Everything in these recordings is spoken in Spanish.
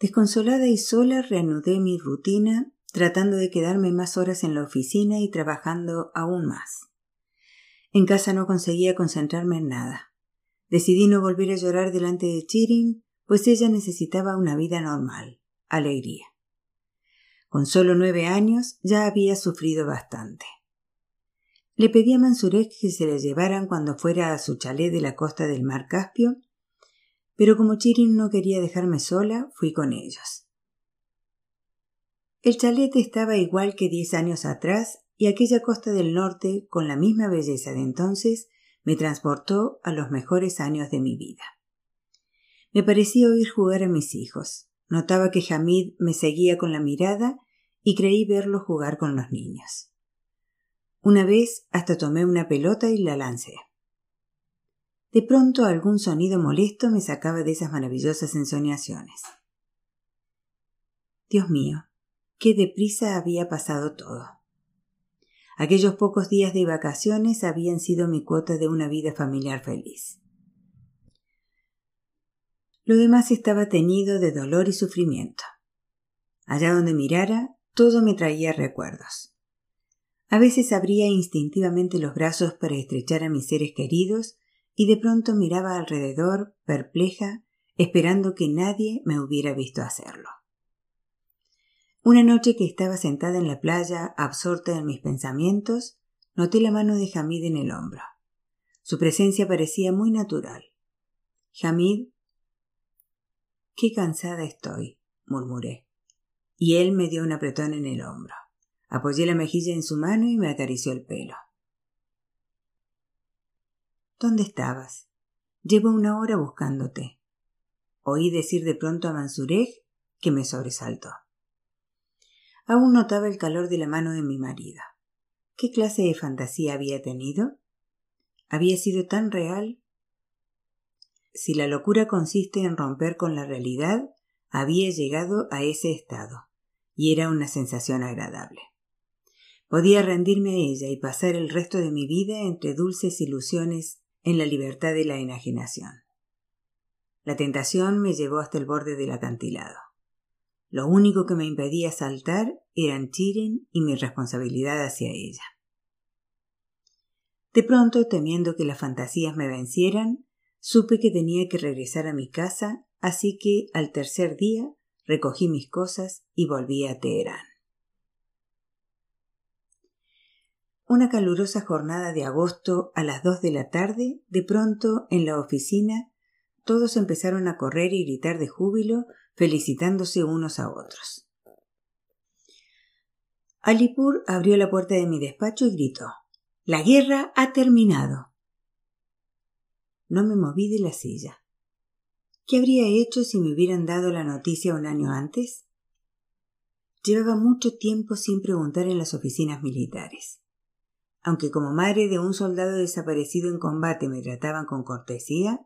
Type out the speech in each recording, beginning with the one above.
Desconsolada y sola reanudé mi rutina, tratando de quedarme más horas en la oficina y trabajando aún más. En casa no conseguía concentrarme en nada. Decidí no volver a llorar delante de Chirin, pues ella necesitaba una vida normal, alegría. Con solo nueve años ya había sufrido bastante. Le pedí a Mansurek que se la llevaran cuando fuera a su chalet de la costa del mar Caspio, pero como Chirin no quería dejarme sola, fui con ellos. El chalet estaba igual que diez años atrás y aquella costa del norte, con la misma belleza de entonces, me transportó a los mejores años de mi vida. Me parecía oír jugar a mis hijos. Notaba que Hamid me seguía con la mirada y creí verlo jugar con los niños. Una vez hasta tomé una pelota y la lancé. De pronto algún sonido molesto me sacaba de esas maravillosas ensoñaciones. Dios mío, qué deprisa había pasado todo. Aquellos pocos días de vacaciones habían sido mi cuota de una vida familiar feliz. Lo demás estaba teñido de dolor y sufrimiento. Allá donde mirara, todo me traía recuerdos. A veces abría instintivamente los brazos para estrechar a mis seres queridos y de pronto miraba alrededor, perpleja, esperando que nadie me hubiera visto hacerlo. Una noche que estaba sentada en la playa, absorta en mis pensamientos, noté la mano de Hamid en el hombro. Su presencia parecía muy natural. Hamid. Qué cansada estoy, murmuré. Y él me dio un apretón en el hombro. Apoyé la mejilla en su mano y me acarició el pelo. ¿Dónde estabas? Llevo una hora buscándote. Oí decir de pronto a Mansurek que me sobresaltó. Aún notaba el calor de la mano de mi marido. ¿Qué clase de fantasía había tenido? ¿Había sido tan real? Si la locura consiste en romper con la realidad, había llegado a ese estado, y era una sensación agradable. Podía rendirme a ella y pasar el resto de mi vida entre dulces ilusiones en la libertad de la enajenación. La tentación me llevó hasta el borde del acantilado. Lo único que me impedía saltar eran Chiren y mi responsabilidad hacia ella. De pronto, temiendo que las fantasías me vencieran, supe que tenía que regresar a mi casa, así que al tercer día recogí mis cosas y volví a Teherán. Una calurosa jornada de agosto a las dos de la tarde, de pronto en la oficina todos empezaron a correr y gritar de júbilo felicitándose unos a otros. Alipur abrió la puerta de mi despacho y gritó La guerra ha terminado. No me moví de la silla. ¿Qué habría hecho si me hubieran dado la noticia un año antes? Llevaba mucho tiempo sin preguntar en las oficinas militares. Aunque como madre de un soldado desaparecido en combate me trataban con cortesía,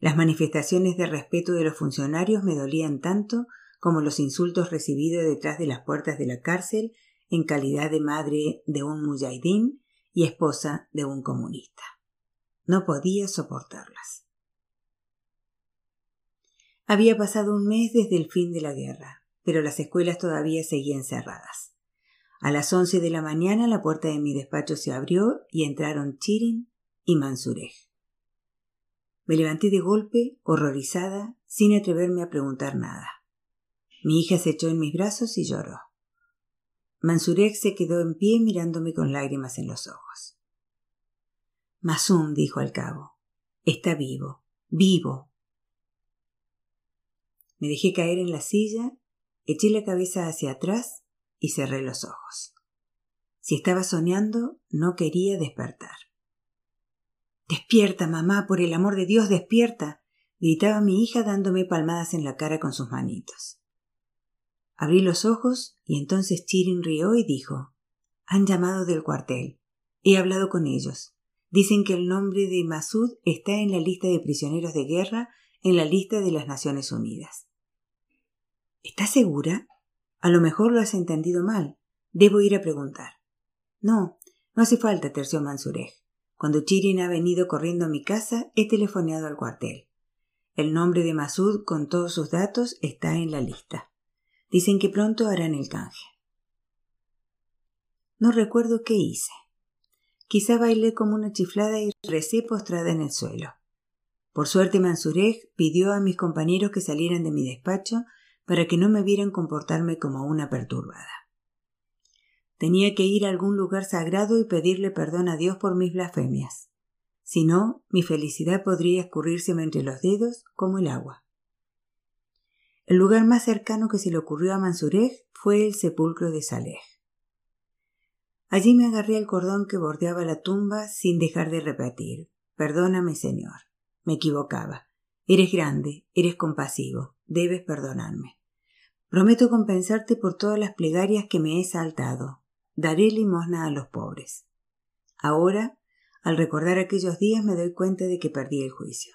las manifestaciones de respeto de los funcionarios me dolían tanto como los insultos recibidos detrás de las puertas de la cárcel en calidad de madre de un mujahidín y esposa de un comunista. No podía soportarlas. Había pasado un mes desde el fin de la guerra, pero las escuelas todavía seguían cerradas. A las once de la mañana la puerta de mi despacho se abrió y entraron Chirin y Mansurej. Me levanté de golpe, horrorizada, sin atreverme a preguntar nada. Mi hija se echó en mis brazos y lloró. Mansurek se quedó en pie mirándome con lágrimas en los ojos. Masum, dijo al cabo, está vivo, vivo. Me dejé caer en la silla, eché la cabeza hacia atrás y cerré los ojos. Si estaba soñando, no quería despertar. Despierta, mamá, por el amor de Dios, despierta. gritaba mi hija dándome palmadas en la cara con sus manitos. Abrí los ojos y entonces Chirin rió y dijo Han llamado del cuartel. He hablado con ellos. Dicen que el nombre de Masud está en la lista de prisioneros de guerra en la lista de las Naciones Unidas. ¿Estás segura? A lo mejor lo has entendido mal. Debo ir a preguntar. No, no hace falta, terció Mansurej. Cuando Chirin ha venido corriendo a mi casa, he telefoneado al cuartel. El nombre de Masud con todos sus datos está en la lista. Dicen que pronto harán el canje. No recuerdo qué hice. Quizá bailé como una chiflada y recé postrada en el suelo. Por suerte Mansurej pidió a mis compañeros que salieran de mi despacho para que no me vieran comportarme como una perturbada. Tenía que ir a algún lugar sagrado y pedirle perdón a Dios por mis blasfemias. Si no, mi felicidad podría escurrírseme entre los dedos como el agua. El lugar más cercano que se le ocurrió a Mansurej fue el sepulcro de Saleh. Allí me agarré al cordón que bordeaba la tumba sin dejar de repetir Perdóname, Señor. Me equivocaba. Eres grande, eres compasivo, debes perdonarme. Prometo compensarte por todas las plegarias que me he saltado. Daré limosna a los pobres. Ahora, al recordar aquellos días, me doy cuenta de que perdí el juicio.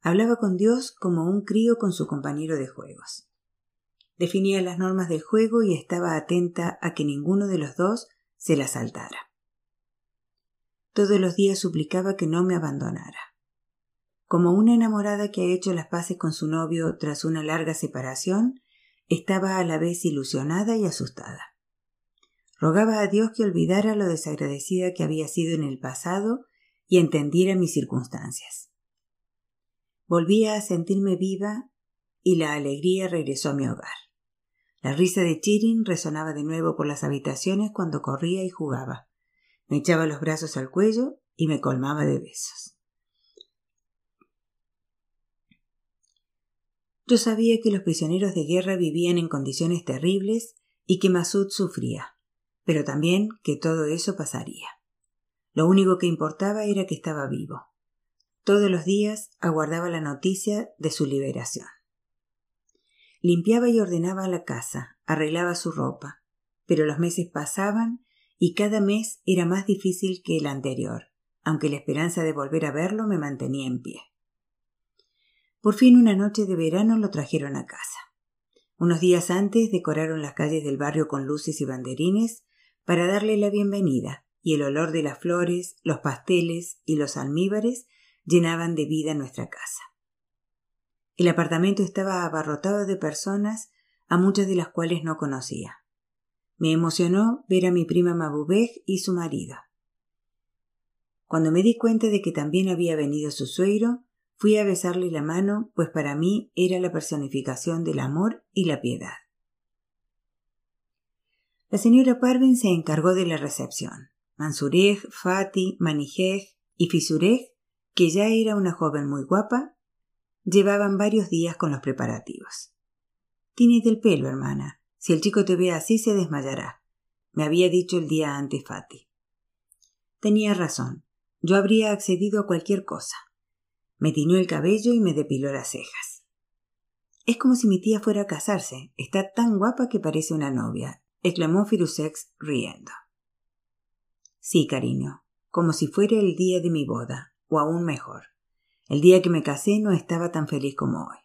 Hablaba con Dios como un crío con su compañero de juegos. Definía las normas del juego y estaba atenta a que ninguno de los dos se la saltara. Todos los días suplicaba que no me abandonara. Como una enamorada que ha hecho las paces con su novio tras una larga separación, estaba a la vez ilusionada y asustada. Rogaba a Dios que olvidara lo desagradecida que había sido en el pasado y entendiera mis circunstancias. Volvía a sentirme viva y la alegría regresó a mi hogar. La risa de Chirin resonaba de nuevo por las habitaciones cuando corría y jugaba. Me echaba los brazos al cuello y me colmaba de besos. Yo sabía que los prisioneros de guerra vivían en condiciones terribles y que Masud sufría, pero también que todo eso pasaría. Lo único que importaba era que estaba vivo. Todos los días aguardaba la noticia de su liberación. Limpiaba y ordenaba la casa, arreglaba su ropa, pero los meses pasaban y cada mes era más difícil que el anterior, aunque la esperanza de volver a verlo me mantenía en pie. Por fin una noche de verano lo trajeron a casa. Unos días antes decoraron las calles del barrio con luces y banderines para darle la bienvenida, y el olor de las flores, los pasteles y los almíbares llenaban de vida nuestra casa. El apartamento estaba abarrotado de personas, a muchas de las cuales no conocía. Me emocionó ver a mi prima Mabubej y su marido. Cuando me di cuenta de que también había venido su suegro, fui a besarle la mano, pues para mí era la personificación del amor y la piedad. La señora Parvin se encargó de la recepción. Mansurej, Fati, Manijej y Fisurej, que ya era una joven muy guapa, Llevaban varios días con los preparativos. Tienes el pelo, hermana. Si el chico te ve así se desmayará. Me había dicho el día antes Fati. Tenía razón. Yo habría accedido a cualquier cosa. Me tiñó el cabello y me depiló las cejas. Es como si mi tía fuera a casarse. Está tan guapa que parece una novia, exclamó Firusex riendo. Sí, cariño, como si fuera el día de mi boda, o aún mejor. El día que me casé no estaba tan feliz como hoy.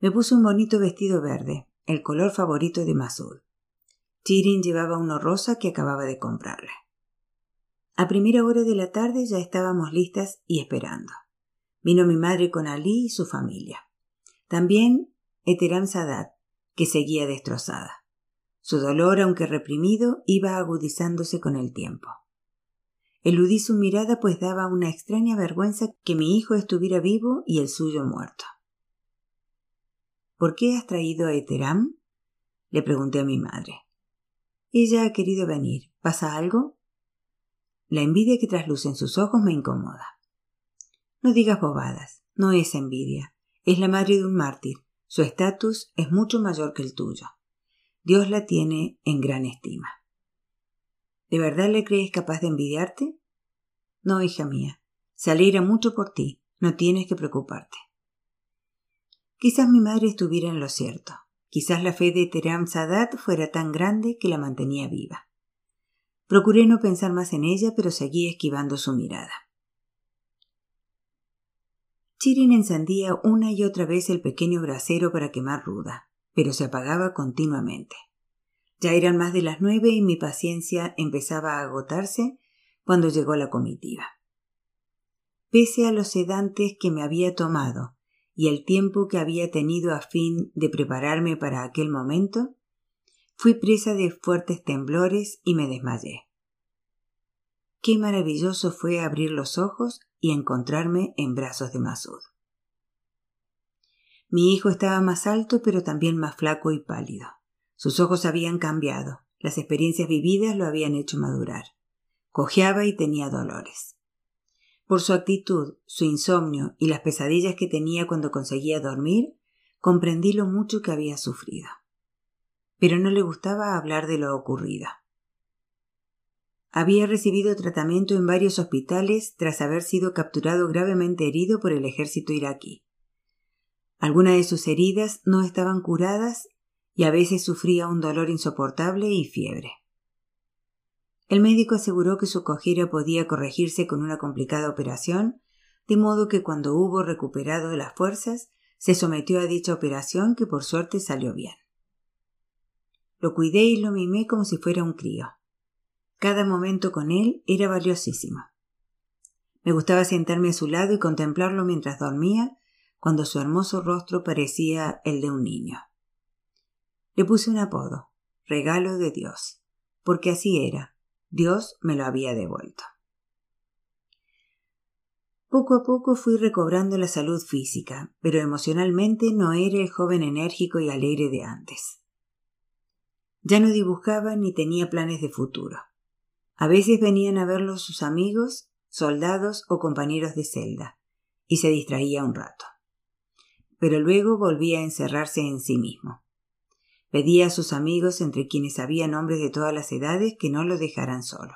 Me puse un bonito vestido verde, el color favorito de Masud. Chirin llevaba uno rosa que acababa de comprarle. A primera hora de la tarde ya estábamos listas y esperando. Vino mi madre con Ali y su familia. También Eteram Sadat, que seguía destrozada. Su dolor, aunque reprimido, iba agudizándose con el tiempo. Eludí su mirada pues daba una extraña vergüenza que mi hijo estuviera vivo y el suyo muerto. ¿Por qué has traído a Eteram? le pregunté a mi madre. Ella ha querido venir. ¿Pasa algo? La envidia que trasluce en sus ojos me incomoda. No digas bobadas. No es envidia. Es la madre de un mártir. Su estatus es mucho mayor que el tuyo. Dios la tiene en gran estima. ¿De verdad le crees capaz de envidiarte? No, hija mía, se alegra mucho por ti, no tienes que preocuparte. Quizás mi madre estuviera en lo cierto. Quizás la fe de Teram Sadat fuera tan grande que la mantenía viva. Procuré no pensar más en ella, pero seguí esquivando su mirada. Chirin encendía una y otra vez el pequeño brasero para quemar ruda, pero se apagaba continuamente. Ya eran más de las nueve y mi paciencia empezaba a agotarse cuando llegó la comitiva. pese a los sedantes que me había tomado y el tiempo que había tenido a fin de prepararme para aquel momento, fui presa de fuertes temblores y me desmayé. Qué maravilloso fue abrir los ojos y encontrarme en brazos de Masud. Mi hijo estaba más alto, pero también más flaco y pálido. Sus ojos habían cambiado, las experiencias vividas lo habían hecho madurar. Cojeaba y tenía dolores. Por su actitud, su insomnio y las pesadillas que tenía cuando conseguía dormir, comprendí lo mucho que había sufrido. Pero no le gustaba hablar de lo ocurrido. Había recibido tratamiento en varios hospitales tras haber sido capturado gravemente herido por el ejército iraquí. Algunas de sus heridas no estaban curadas y a veces sufría un dolor insoportable y fiebre. El médico aseguró que su cojera podía corregirse con una complicada operación, de modo que cuando hubo recuperado las fuerzas, se sometió a dicha operación que por suerte salió bien. Lo cuidé y lo mimé como si fuera un crío. Cada momento con él era valiosísimo. Me gustaba sentarme a su lado y contemplarlo mientras dormía, cuando su hermoso rostro parecía el de un niño. Le puse un apodo, regalo de Dios, porque así era, Dios me lo había devuelto. Poco a poco fui recobrando la salud física, pero emocionalmente no era el joven enérgico y alegre de antes. Ya no dibujaba ni tenía planes de futuro. A veces venían a verlo sus amigos, soldados o compañeros de celda, y se distraía un rato. Pero luego volvía a encerrarse en sí mismo. Pedía a sus amigos, entre quienes había hombres de todas las edades, que no lo dejaran solo.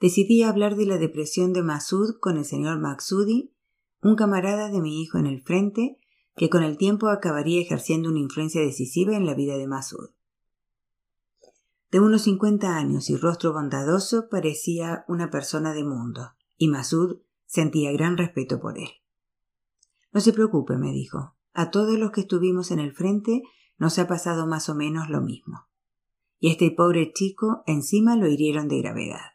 Decidí hablar de la depresión de Masud con el señor Maxudi, un camarada de mi hijo en el frente, que con el tiempo acabaría ejerciendo una influencia decisiva en la vida de Masud de unos cincuenta años y rostro bondadoso, parecía una persona de mundo, y Masud sentía gran respeto por él. No se preocupe, me dijo. A todos los que estuvimos en el frente nos ha pasado más o menos lo mismo. Y este pobre chico encima lo hirieron de gravedad.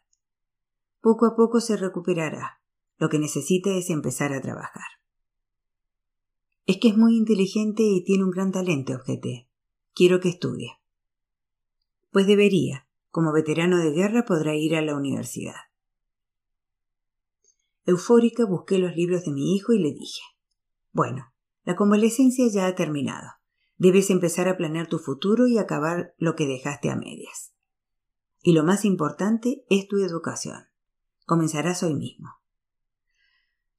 Poco a poco se recuperará. Lo que necesita es empezar a trabajar. Es que es muy inteligente y tiene un gran talento, objeté. Quiero que estudie. Pues debería. Como veterano de guerra podrá ir a la universidad. Eufórica busqué los libros de mi hijo y le dije Bueno, la convalecencia ya ha terminado. Debes empezar a planear tu futuro y acabar lo que dejaste a medias. Y lo más importante es tu educación. Comenzarás hoy mismo.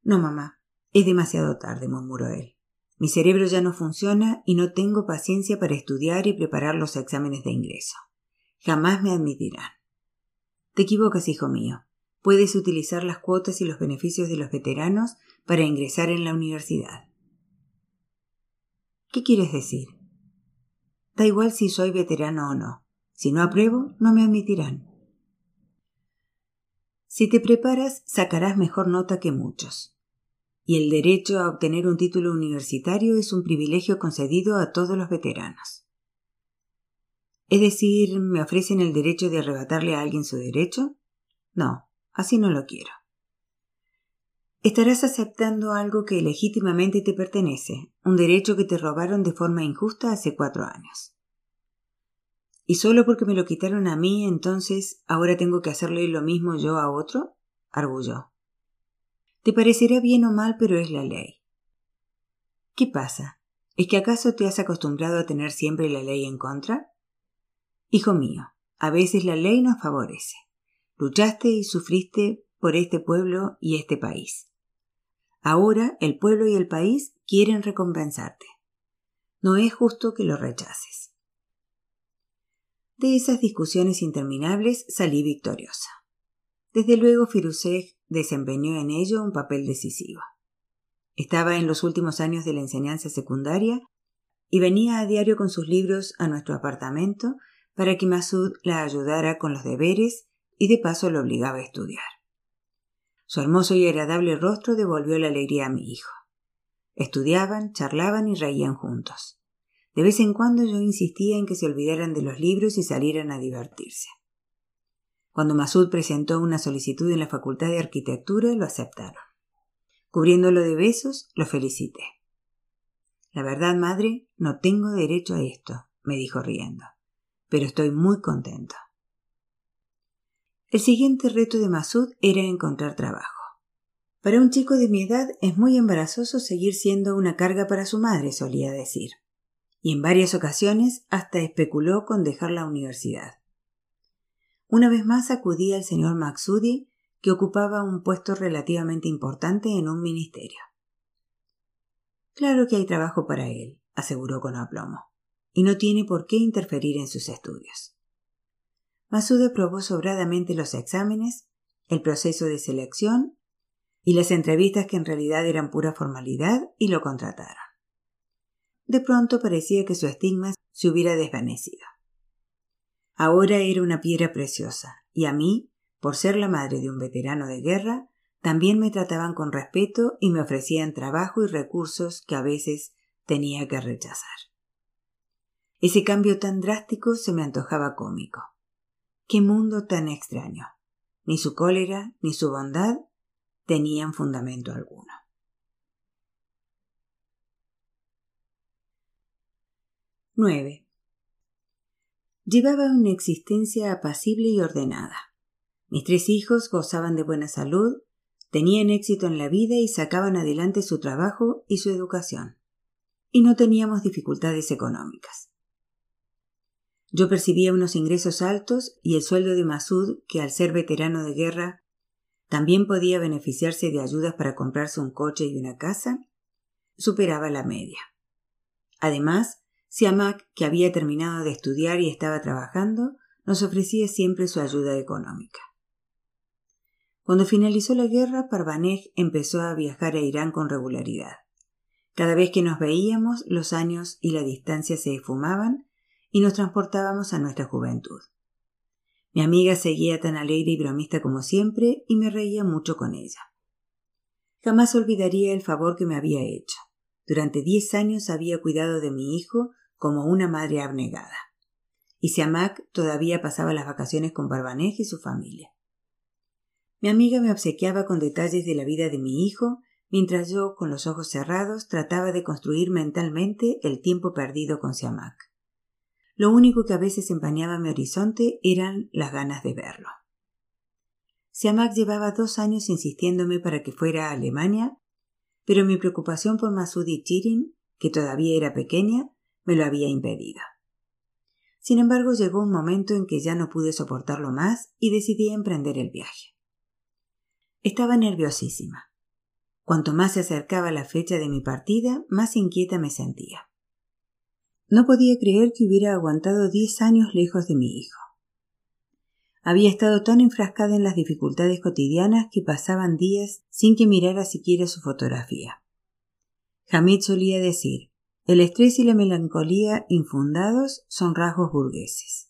No, mamá, es demasiado tarde, murmuró él. Mi cerebro ya no funciona y no tengo paciencia para estudiar y preparar los exámenes de ingreso. Jamás me admitirán. Te equivocas, hijo mío. Puedes utilizar las cuotas y los beneficios de los veteranos para ingresar en la universidad. ¿Qué quieres decir? Da igual si soy veterano o no. Si no apruebo, no me admitirán. Si te preparas, sacarás mejor nota que muchos. Y el derecho a obtener un título universitario es un privilegio concedido a todos los veteranos. Es decir, ¿me ofrecen el derecho de arrebatarle a alguien su derecho? No, así no lo quiero. Estarás aceptando algo que legítimamente te pertenece, un derecho que te robaron de forma injusta hace cuatro años. ¿Y solo porque me lo quitaron a mí, entonces ahora tengo que hacerle lo mismo yo a otro? arguyó. Te parecerá bien o mal, pero es la ley. ¿Qué pasa? ¿Es que acaso te has acostumbrado a tener siempre la ley en contra? Hijo mío, a veces la ley nos favorece. Luchaste y sufriste por este pueblo y este país. Ahora el pueblo y el país quieren recompensarte. No es justo que lo rechaces. De esas discusiones interminables salí victoriosa. Desde luego Firusej desempeñó en ello un papel decisivo. Estaba en los últimos años de la enseñanza secundaria y venía a diario con sus libros a nuestro apartamento para que Masud la ayudara con los deberes y de paso lo obligaba a estudiar. Su hermoso y agradable rostro devolvió la alegría a mi hijo. Estudiaban, charlaban y reían juntos. De vez en cuando yo insistía en que se olvidaran de los libros y salieran a divertirse. Cuando Masud presentó una solicitud en la Facultad de Arquitectura, lo aceptaron. Cubriéndolo de besos, lo felicité. La verdad, madre, no tengo derecho a esto, me dijo riendo, pero estoy muy contento. El siguiente reto de Masud era encontrar trabajo. Para un chico de mi edad es muy embarazoso seguir siendo una carga para su madre, solía decir, y en varias ocasiones hasta especuló con dejar la universidad. Una vez más acudí al señor Maxudi, que ocupaba un puesto relativamente importante en un ministerio. Claro que hay trabajo para él, aseguró con aplomo, y no tiene por qué interferir en sus estudios. Masud aprobó sobradamente los exámenes, el proceso de selección y las entrevistas que en realidad eran pura formalidad y lo contrataron. De pronto parecía que su estigma se hubiera desvanecido. Ahora era una piedra preciosa, y a mí, por ser la madre de un veterano de guerra, también me trataban con respeto y me ofrecían trabajo y recursos que a veces tenía que rechazar. Ese cambio tan drástico se me antojaba cómico. Qué mundo tan extraño. Ni su cólera ni su bondad tenían fundamento alguno. 9. Llevaba una existencia apacible y ordenada. Mis tres hijos gozaban de buena salud, tenían éxito en la vida y sacaban adelante su trabajo y su educación. Y no teníamos dificultades económicas. Yo percibía unos ingresos altos y el sueldo de Masud, que al ser veterano de guerra también podía beneficiarse de ayudas para comprarse un coche y una casa, superaba la media. Además, Siamak, que había terminado de estudiar y estaba trabajando, nos ofrecía siempre su ayuda económica. Cuando finalizó la guerra, Parvanej empezó a viajar a Irán con regularidad. Cada vez que nos veíamos, los años y la distancia se esfumaban y nos transportábamos a nuestra juventud. Mi amiga seguía tan alegre y bromista como siempre y me reía mucho con ella. Jamás olvidaría el favor que me había hecho. Durante diez años había cuidado de mi hijo como una madre abnegada. Y Siamak todavía pasaba las vacaciones con Barbanej y su familia. Mi amiga me obsequiaba con detalles de la vida de mi hijo, mientras yo, con los ojos cerrados, trataba de construir mentalmente el tiempo perdido con Siamak. Lo único que a veces empañaba mi horizonte eran las ganas de verlo. Siamak llevaba dos años insistiéndome para que fuera a Alemania, pero mi preocupación por Masudi Chirin, que todavía era pequeña, me lo había impedido. Sin embargo, llegó un momento en que ya no pude soportarlo más y decidí emprender el viaje. Estaba nerviosísima. Cuanto más se acercaba la fecha de mi partida, más inquieta me sentía. No podía creer que hubiera aguantado diez años lejos de mi hijo. Había estado tan enfrascada en las dificultades cotidianas que pasaban días sin que mirara siquiera su fotografía. Hamid solía decir el estrés y la melancolía infundados son rasgos burgueses.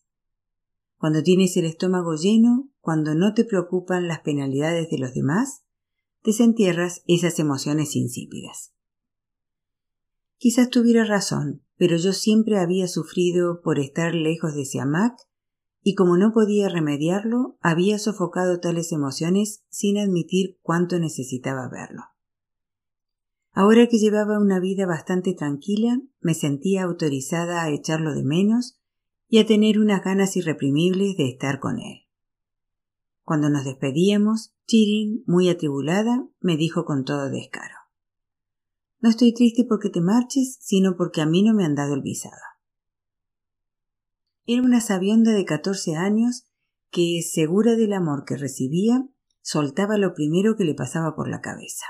Cuando tienes el estómago lleno, cuando no te preocupan las penalidades de los demás, desentierras esas emociones insípidas. Quizás tuviera razón, pero yo siempre había sufrido por estar lejos de Siamak y como no podía remediarlo, había sofocado tales emociones sin admitir cuánto necesitaba verlo. Ahora que llevaba una vida bastante tranquila, me sentía autorizada a echarlo de menos y a tener unas ganas irreprimibles de estar con él. Cuando nos despedíamos, Chirin, muy atribulada, me dijo con todo descaro no estoy triste porque te marches, sino porque a mí no me han dado el visado. Era una sabionda de catorce años que, segura del amor que recibía, soltaba lo primero que le pasaba por la cabeza.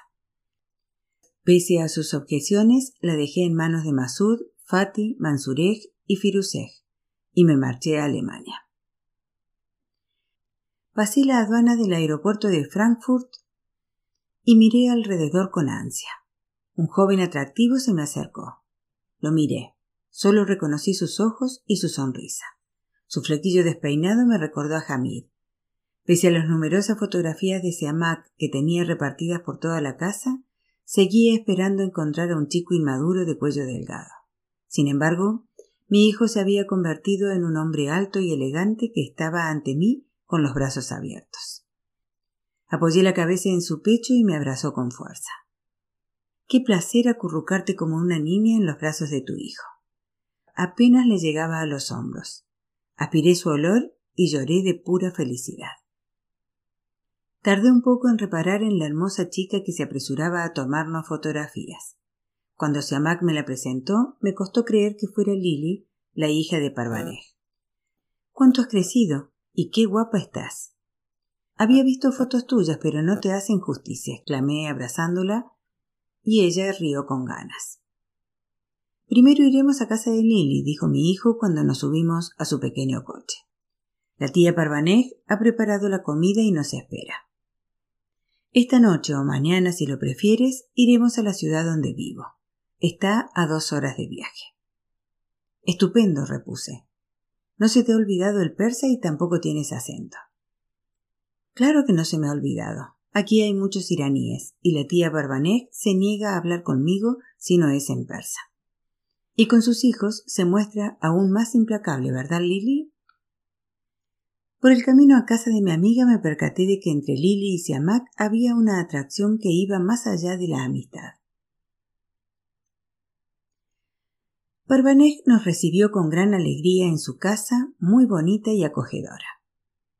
Pese a sus objeciones, la dejé en manos de Masud, Fatih, Mansureg y Firuzeg, y me marché a Alemania. Pasé la aduana del aeropuerto de Frankfurt y miré alrededor con ansia. Un joven atractivo se me acercó. Lo miré. Solo reconocí sus ojos y su sonrisa. Su flequillo despeinado me recordó a Hamid. Pese a las numerosas fotografías de Siamak que tenía repartidas por toda la casa, seguía esperando encontrar a un chico inmaduro de cuello delgado. Sin embargo, mi hijo se había convertido en un hombre alto y elegante que estaba ante mí con los brazos abiertos. Apoyé la cabeza en su pecho y me abrazó con fuerza. Qué placer acurrucarte como una niña en los brazos de tu hijo. Apenas le llegaba a los hombros. Aspiré su olor y lloré de pura felicidad. Tardé un poco en reparar en la hermosa chica que se apresuraba a tomarnos fotografías. Cuando Siamak me la presentó, me costó creer que fuera Lily, la hija de Parvanej. ¿Cuánto has crecido? ¿Y qué guapa estás? Había visto fotos tuyas, pero no te hacen justicia, exclamé abrazándola, y ella rió con ganas. Primero iremos a casa de Lily, dijo mi hijo cuando nos subimos a su pequeño coche. La tía Parvanej ha preparado la comida y nos espera. Esta noche o mañana, si lo prefieres, iremos a la ciudad donde vivo. Está a dos horas de viaje. Estupendo, repuse. No se te ha olvidado el persa y tampoco tienes acento. Claro que no se me ha olvidado. Aquí hay muchos iraníes, y la tía Barbanek se niega a hablar conmigo si no es en persa. Y con sus hijos se muestra aún más implacable, ¿verdad, Lily? Por el camino a casa de mi amiga me percaté de que entre Lily y Siamak había una atracción que iba más allá de la amistad. Barbanek nos recibió con gran alegría en su casa, muy bonita y acogedora.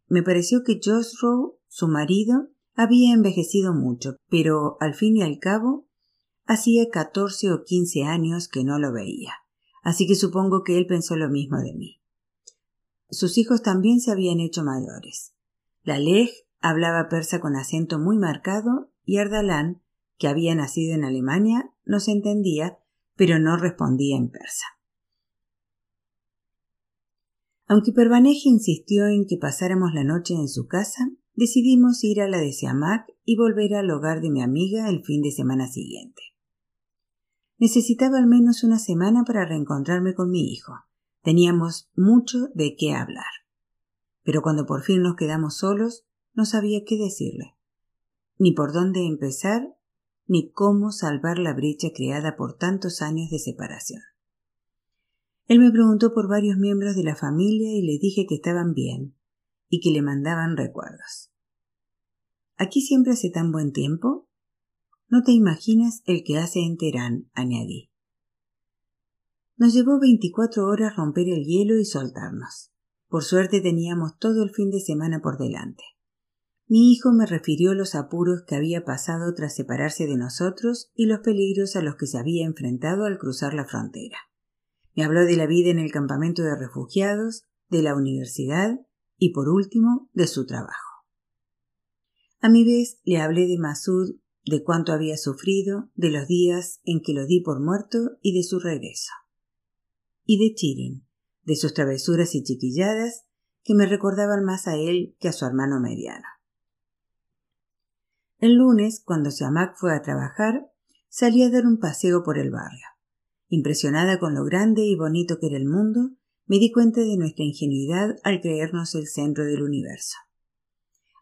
Me pareció que Josrow, su marido, había envejecido mucho, pero al fin y al cabo hacía catorce o quince años que no lo veía, así que supongo que él pensó lo mismo de mí. Sus hijos también se habían hecho mayores. La Lej hablaba persa con acento muy marcado y Ardalan, que había nacido en Alemania, nos entendía, pero no respondía en persa. Aunque Pervaneje insistió en que pasáramos la noche en su casa, decidimos ir a la de Siamak y volver al hogar de mi amiga el fin de semana siguiente. Necesitaba al menos una semana para reencontrarme con mi hijo. Teníamos mucho de qué hablar. Pero cuando por fin nos quedamos solos, no sabía qué decirle, ni por dónde empezar, ni cómo salvar la brecha creada por tantos años de separación. Él me preguntó por varios miembros de la familia y le dije que estaban bien y que le mandaban recuerdos. ¿Aquí siempre hace tan buen tiempo? No te imaginas el que hace en Teherán, añadí. Nos llevó veinticuatro horas romper el hielo y soltarnos. Por suerte teníamos todo el fin de semana por delante. Mi hijo me refirió los apuros que había pasado tras separarse de nosotros y los peligros a los que se había enfrentado al cruzar la frontera. Me habló de la vida en el campamento de refugiados, de la universidad y, por último, de su trabajo. A mi vez le hablé de Masud, de cuánto había sufrido, de los días en que lo di por muerto y de su regreso. Y de Chirin, de sus travesuras y chiquilladas que me recordaban más a él que a su hermano mediano. El lunes, cuando Siamak fue a trabajar, salí a dar un paseo por el barrio. Impresionada con lo grande y bonito que era el mundo, me di cuenta de nuestra ingenuidad al creernos el centro del universo.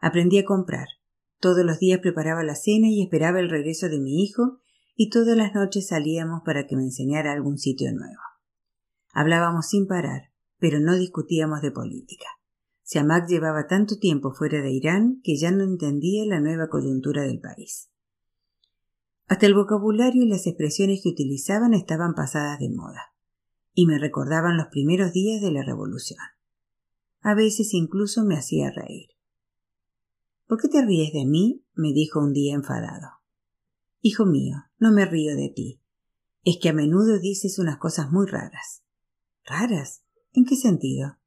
Aprendí a comprar. Todos los días preparaba la cena y esperaba el regreso de mi hijo, y todas las noches salíamos para que me enseñara algún sitio nuevo. Hablábamos sin parar, pero no discutíamos de política. Siamak llevaba tanto tiempo fuera de Irán que ya no entendía la nueva coyuntura del país. Hasta el vocabulario y las expresiones que utilizaban estaban pasadas de moda, y me recordaban los primeros días de la Revolución. A veces incluso me hacía reír. ¿Por qué te ríes de mí? me dijo un día enfadado. Hijo mío, no me río de ti. Es que a menudo dices unas cosas muy raras. ¿Raras? ¿En qué sentido?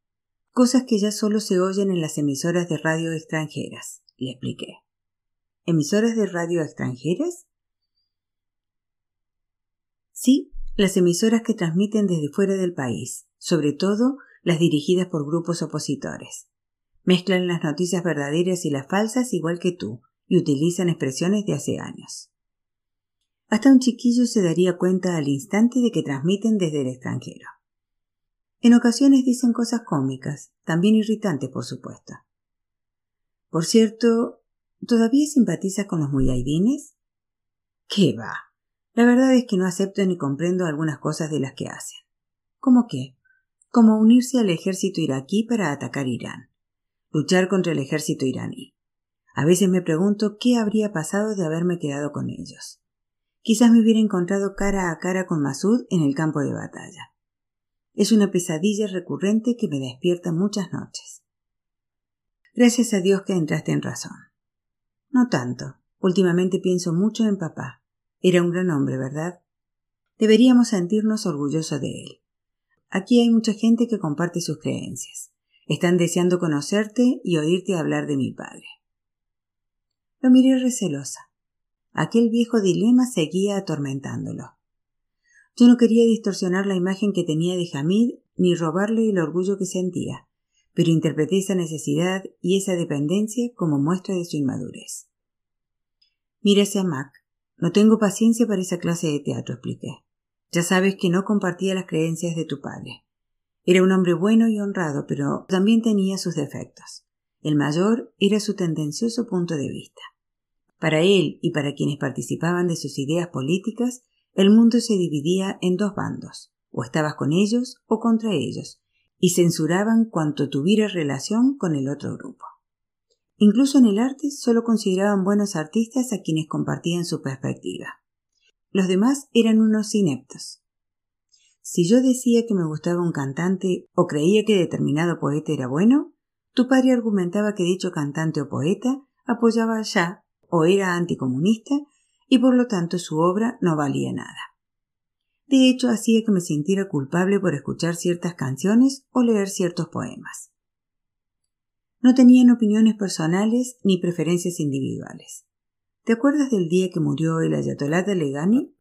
Cosas que ya solo se oyen en las emisoras de radio extranjeras, le expliqué. ¿Emisoras de radio extranjeras? Sí, las emisoras que transmiten desde fuera del país, sobre todo las dirigidas por grupos opositores. Mezclan las noticias verdaderas y las falsas igual que tú, y utilizan expresiones de hace años. Hasta un chiquillo se daría cuenta al instante de que transmiten desde el extranjero. En ocasiones dicen cosas cómicas, también irritantes, por supuesto. Por cierto, ¿todavía simpatizas con los muyahidines? ¿Qué va? La verdad es que no acepto ni comprendo algunas cosas de las que hacen. ¿Cómo qué? Como unirse al ejército iraquí para atacar Irán. luchar contra el ejército iraní. A veces me pregunto qué habría pasado de haberme quedado con ellos. Quizás me hubiera encontrado cara a cara con Masud en el campo de batalla. Es una pesadilla recurrente que me despierta muchas noches. Gracias a Dios que entraste en razón. No tanto. Últimamente pienso mucho en papá. Era un gran hombre, ¿verdad? Deberíamos sentirnos orgullosos de él. Aquí hay mucha gente que comparte sus creencias. Están deseando conocerte y oírte hablar de mi padre. Lo miré recelosa. Aquel viejo dilema seguía atormentándolo. Yo no quería distorsionar la imagen que tenía de Hamid ni robarle el orgullo que sentía, pero interpreté esa necesidad y esa dependencia como muestra de su inmadurez. Mírase a Mac. No tengo paciencia para esa clase de teatro, expliqué. Ya sabes que no compartía las creencias de tu padre. Era un hombre bueno y honrado, pero también tenía sus defectos. El mayor era su tendencioso punto de vista. Para él y para quienes participaban de sus ideas políticas, el mundo se dividía en dos bandos, o estabas con ellos o contra ellos, y censuraban cuanto tuviera relación con el otro grupo. Incluso en el arte solo consideraban buenos artistas a quienes compartían su perspectiva. Los demás eran unos ineptos. Si yo decía que me gustaba un cantante o creía que determinado poeta era bueno, tu padre argumentaba que dicho cantante o poeta apoyaba ya o era anticomunista y por lo tanto su obra no valía nada. De hecho, hacía que me sintiera culpable por escuchar ciertas canciones o leer ciertos poemas. No tenían opiniones personales ni preferencias individuales. ¿Te acuerdas del día que murió el ayatolá de Legani?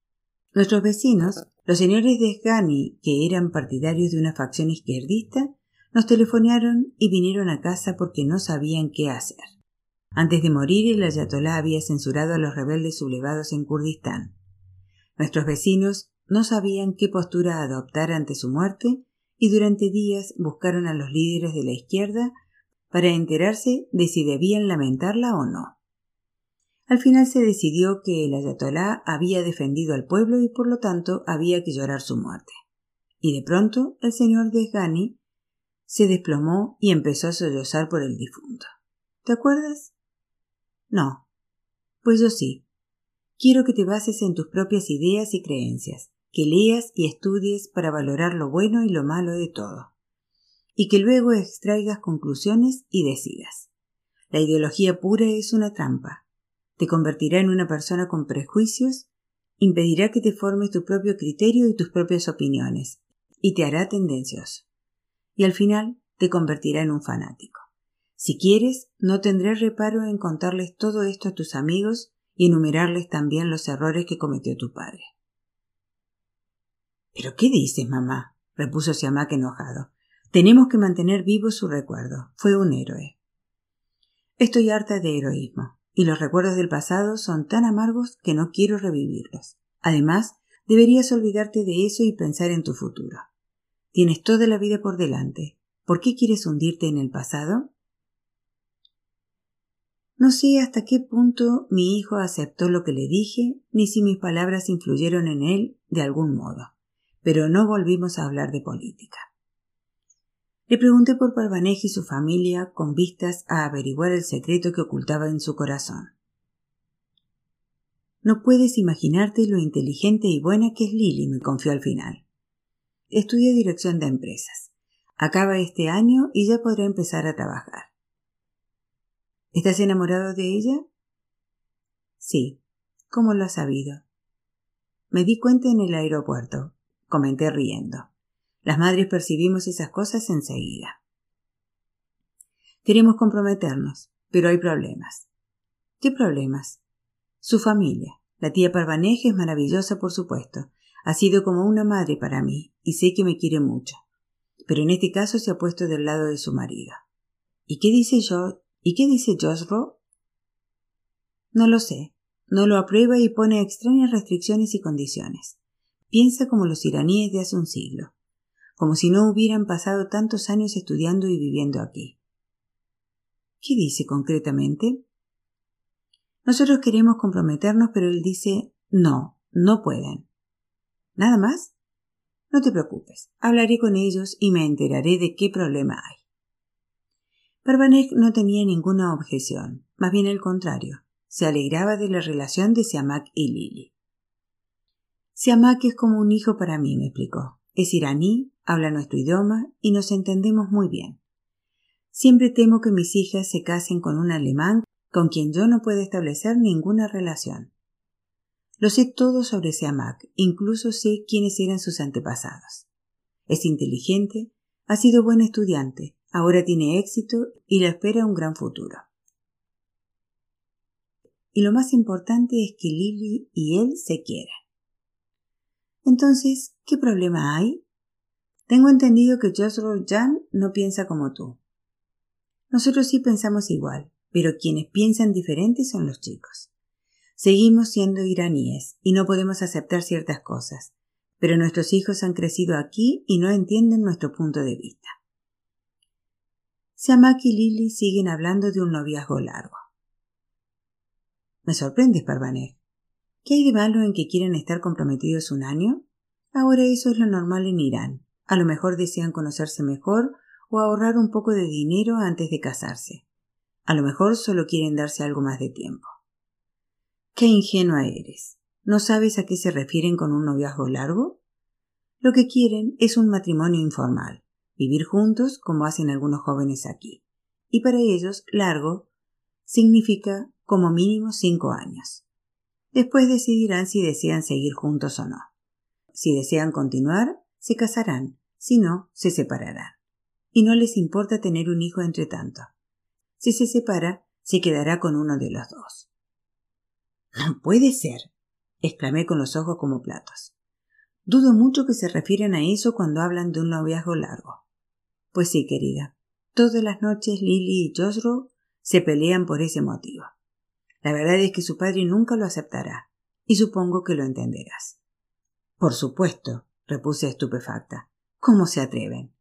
Nuestros vecinos, los señores de Ghani, que eran partidarios de una facción izquierdista, nos telefonearon y vinieron a casa porque no sabían qué hacer. Antes de morir, el ayatolá había censurado a los rebeldes sublevados en Kurdistán. Nuestros vecinos no sabían qué postura adoptar ante su muerte y durante días buscaron a los líderes de la izquierda para enterarse de si debían lamentarla o no. Al final se decidió que el ayatolá había defendido al pueblo y por lo tanto había que llorar su muerte. Y de pronto el señor Desgani se desplomó y empezó a sollozar por el difunto. ¿Te acuerdas? No. Pues yo sí. Quiero que te bases en tus propias ideas y creencias, que leas y estudies para valorar lo bueno y lo malo de todo, y que luego extraigas conclusiones y decidas. La ideología pura es una trampa. Te convertirá en una persona con prejuicios, impedirá que te formes tu propio criterio y tus propias opiniones, y te hará tendencioso. Y al final te convertirá en un fanático. Si quieres, no tendré reparo en contarles todo esto a tus amigos y enumerarles también los errores que cometió tu padre. ¿Pero qué dices, mamá? repuso Siamak enojado. Tenemos que mantener vivo su recuerdo. Fue un héroe. Estoy harta de heroísmo, y los recuerdos del pasado son tan amargos que no quiero revivirlos. Además, deberías olvidarte de eso y pensar en tu futuro. Tienes toda la vida por delante. ¿Por qué quieres hundirte en el pasado? No sé hasta qué punto mi hijo aceptó lo que le dije, ni si mis palabras influyeron en él de algún modo, pero no volvimos a hablar de política. Le pregunté por Parvanej y su familia con vistas a averiguar el secreto que ocultaba en su corazón. No puedes imaginarte lo inteligente y buena que es Lily, me confió al final. Estudia dirección de empresas. Acaba este año y ya podrá empezar a trabajar. ¿Estás enamorado de ella? Sí. ¿Cómo lo has sabido? Me di cuenta en el aeropuerto, comenté riendo. Las madres percibimos esas cosas enseguida. Queremos comprometernos, pero hay problemas. ¿Qué problemas? Su familia. La tía Parvaneje es maravillosa, por supuesto. Ha sido como una madre para mí, y sé que me quiere mucho. Pero en este caso se ha puesto del lado de su marido. ¿Y qué dice yo ¿Y qué dice Josro? No lo sé. No lo aprueba y pone extrañas restricciones y condiciones. Piensa como los iraníes de hace un siglo, como si no hubieran pasado tantos años estudiando y viviendo aquí. ¿Qué dice concretamente? Nosotros queremos comprometernos, pero él dice no, no pueden. ¿Nada más? No te preocupes, hablaré con ellos y me enteraré de qué problema hay. Parvanek no tenía ninguna objeción, más bien el contrario, se alegraba de la relación de Siamak y Lily. Siamak es como un hijo para mí, me explicó. Es iraní, habla nuestro idioma y nos entendemos muy bien. Siempre temo que mis hijas se casen con un alemán con quien yo no puedo establecer ninguna relación. Lo sé todo sobre Siamak, incluso sé quiénes eran sus antepasados. Es inteligente, ha sido buen estudiante, ahora tiene éxito y le espera un gran futuro. Y lo más importante es que Lily y él se quieran. Entonces, ¿qué problema hay? Tengo entendido que Joshua Jan no piensa como tú. Nosotros sí pensamos igual, pero quienes piensan diferente son los chicos. Seguimos siendo iraníes y no podemos aceptar ciertas cosas, pero nuestros hijos han crecido aquí y no entienden nuestro punto de vista. Siamak y Lily siguen hablando de un noviazgo largo. Me sorprendes, Parvanek. ¿Qué hay de malo en que quieran estar comprometidos un año? Ahora eso es lo normal en Irán. A lo mejor desean conocerse mejor o ahorrar un poco de dinero antes de casarse. A lo mejor solo quieren darse algo más de tiempo. Qué ingenua eres. ¿No sabes a qué se refieren con un noviazgo largo? Lo que quieren es un matrimonio informal, vivir juntos como hacen algunos jóvenes aquí. Y para ellos, largo significa como mínimo cinco años. Después decidirán si desean seguir juntos o no. Si desean continuar, se casarán, si no, se separarán. Y no les importa tener un hijo entre tanto. Si se separa, se quedará con uno de los dos. No puede ser, exclamé con los ojos como platos. Dudo mucho que se refieran a eso cuando hablan de un noviazgo largo. Pues sí, querida. Todas las noches Lily y Josro se pelean por ese motivo. La verdad es que su padre nunca lo aceptará, y supongo que lo entenderás. Por supuesto, repuse estupefacta. ¿Cómo se atreven?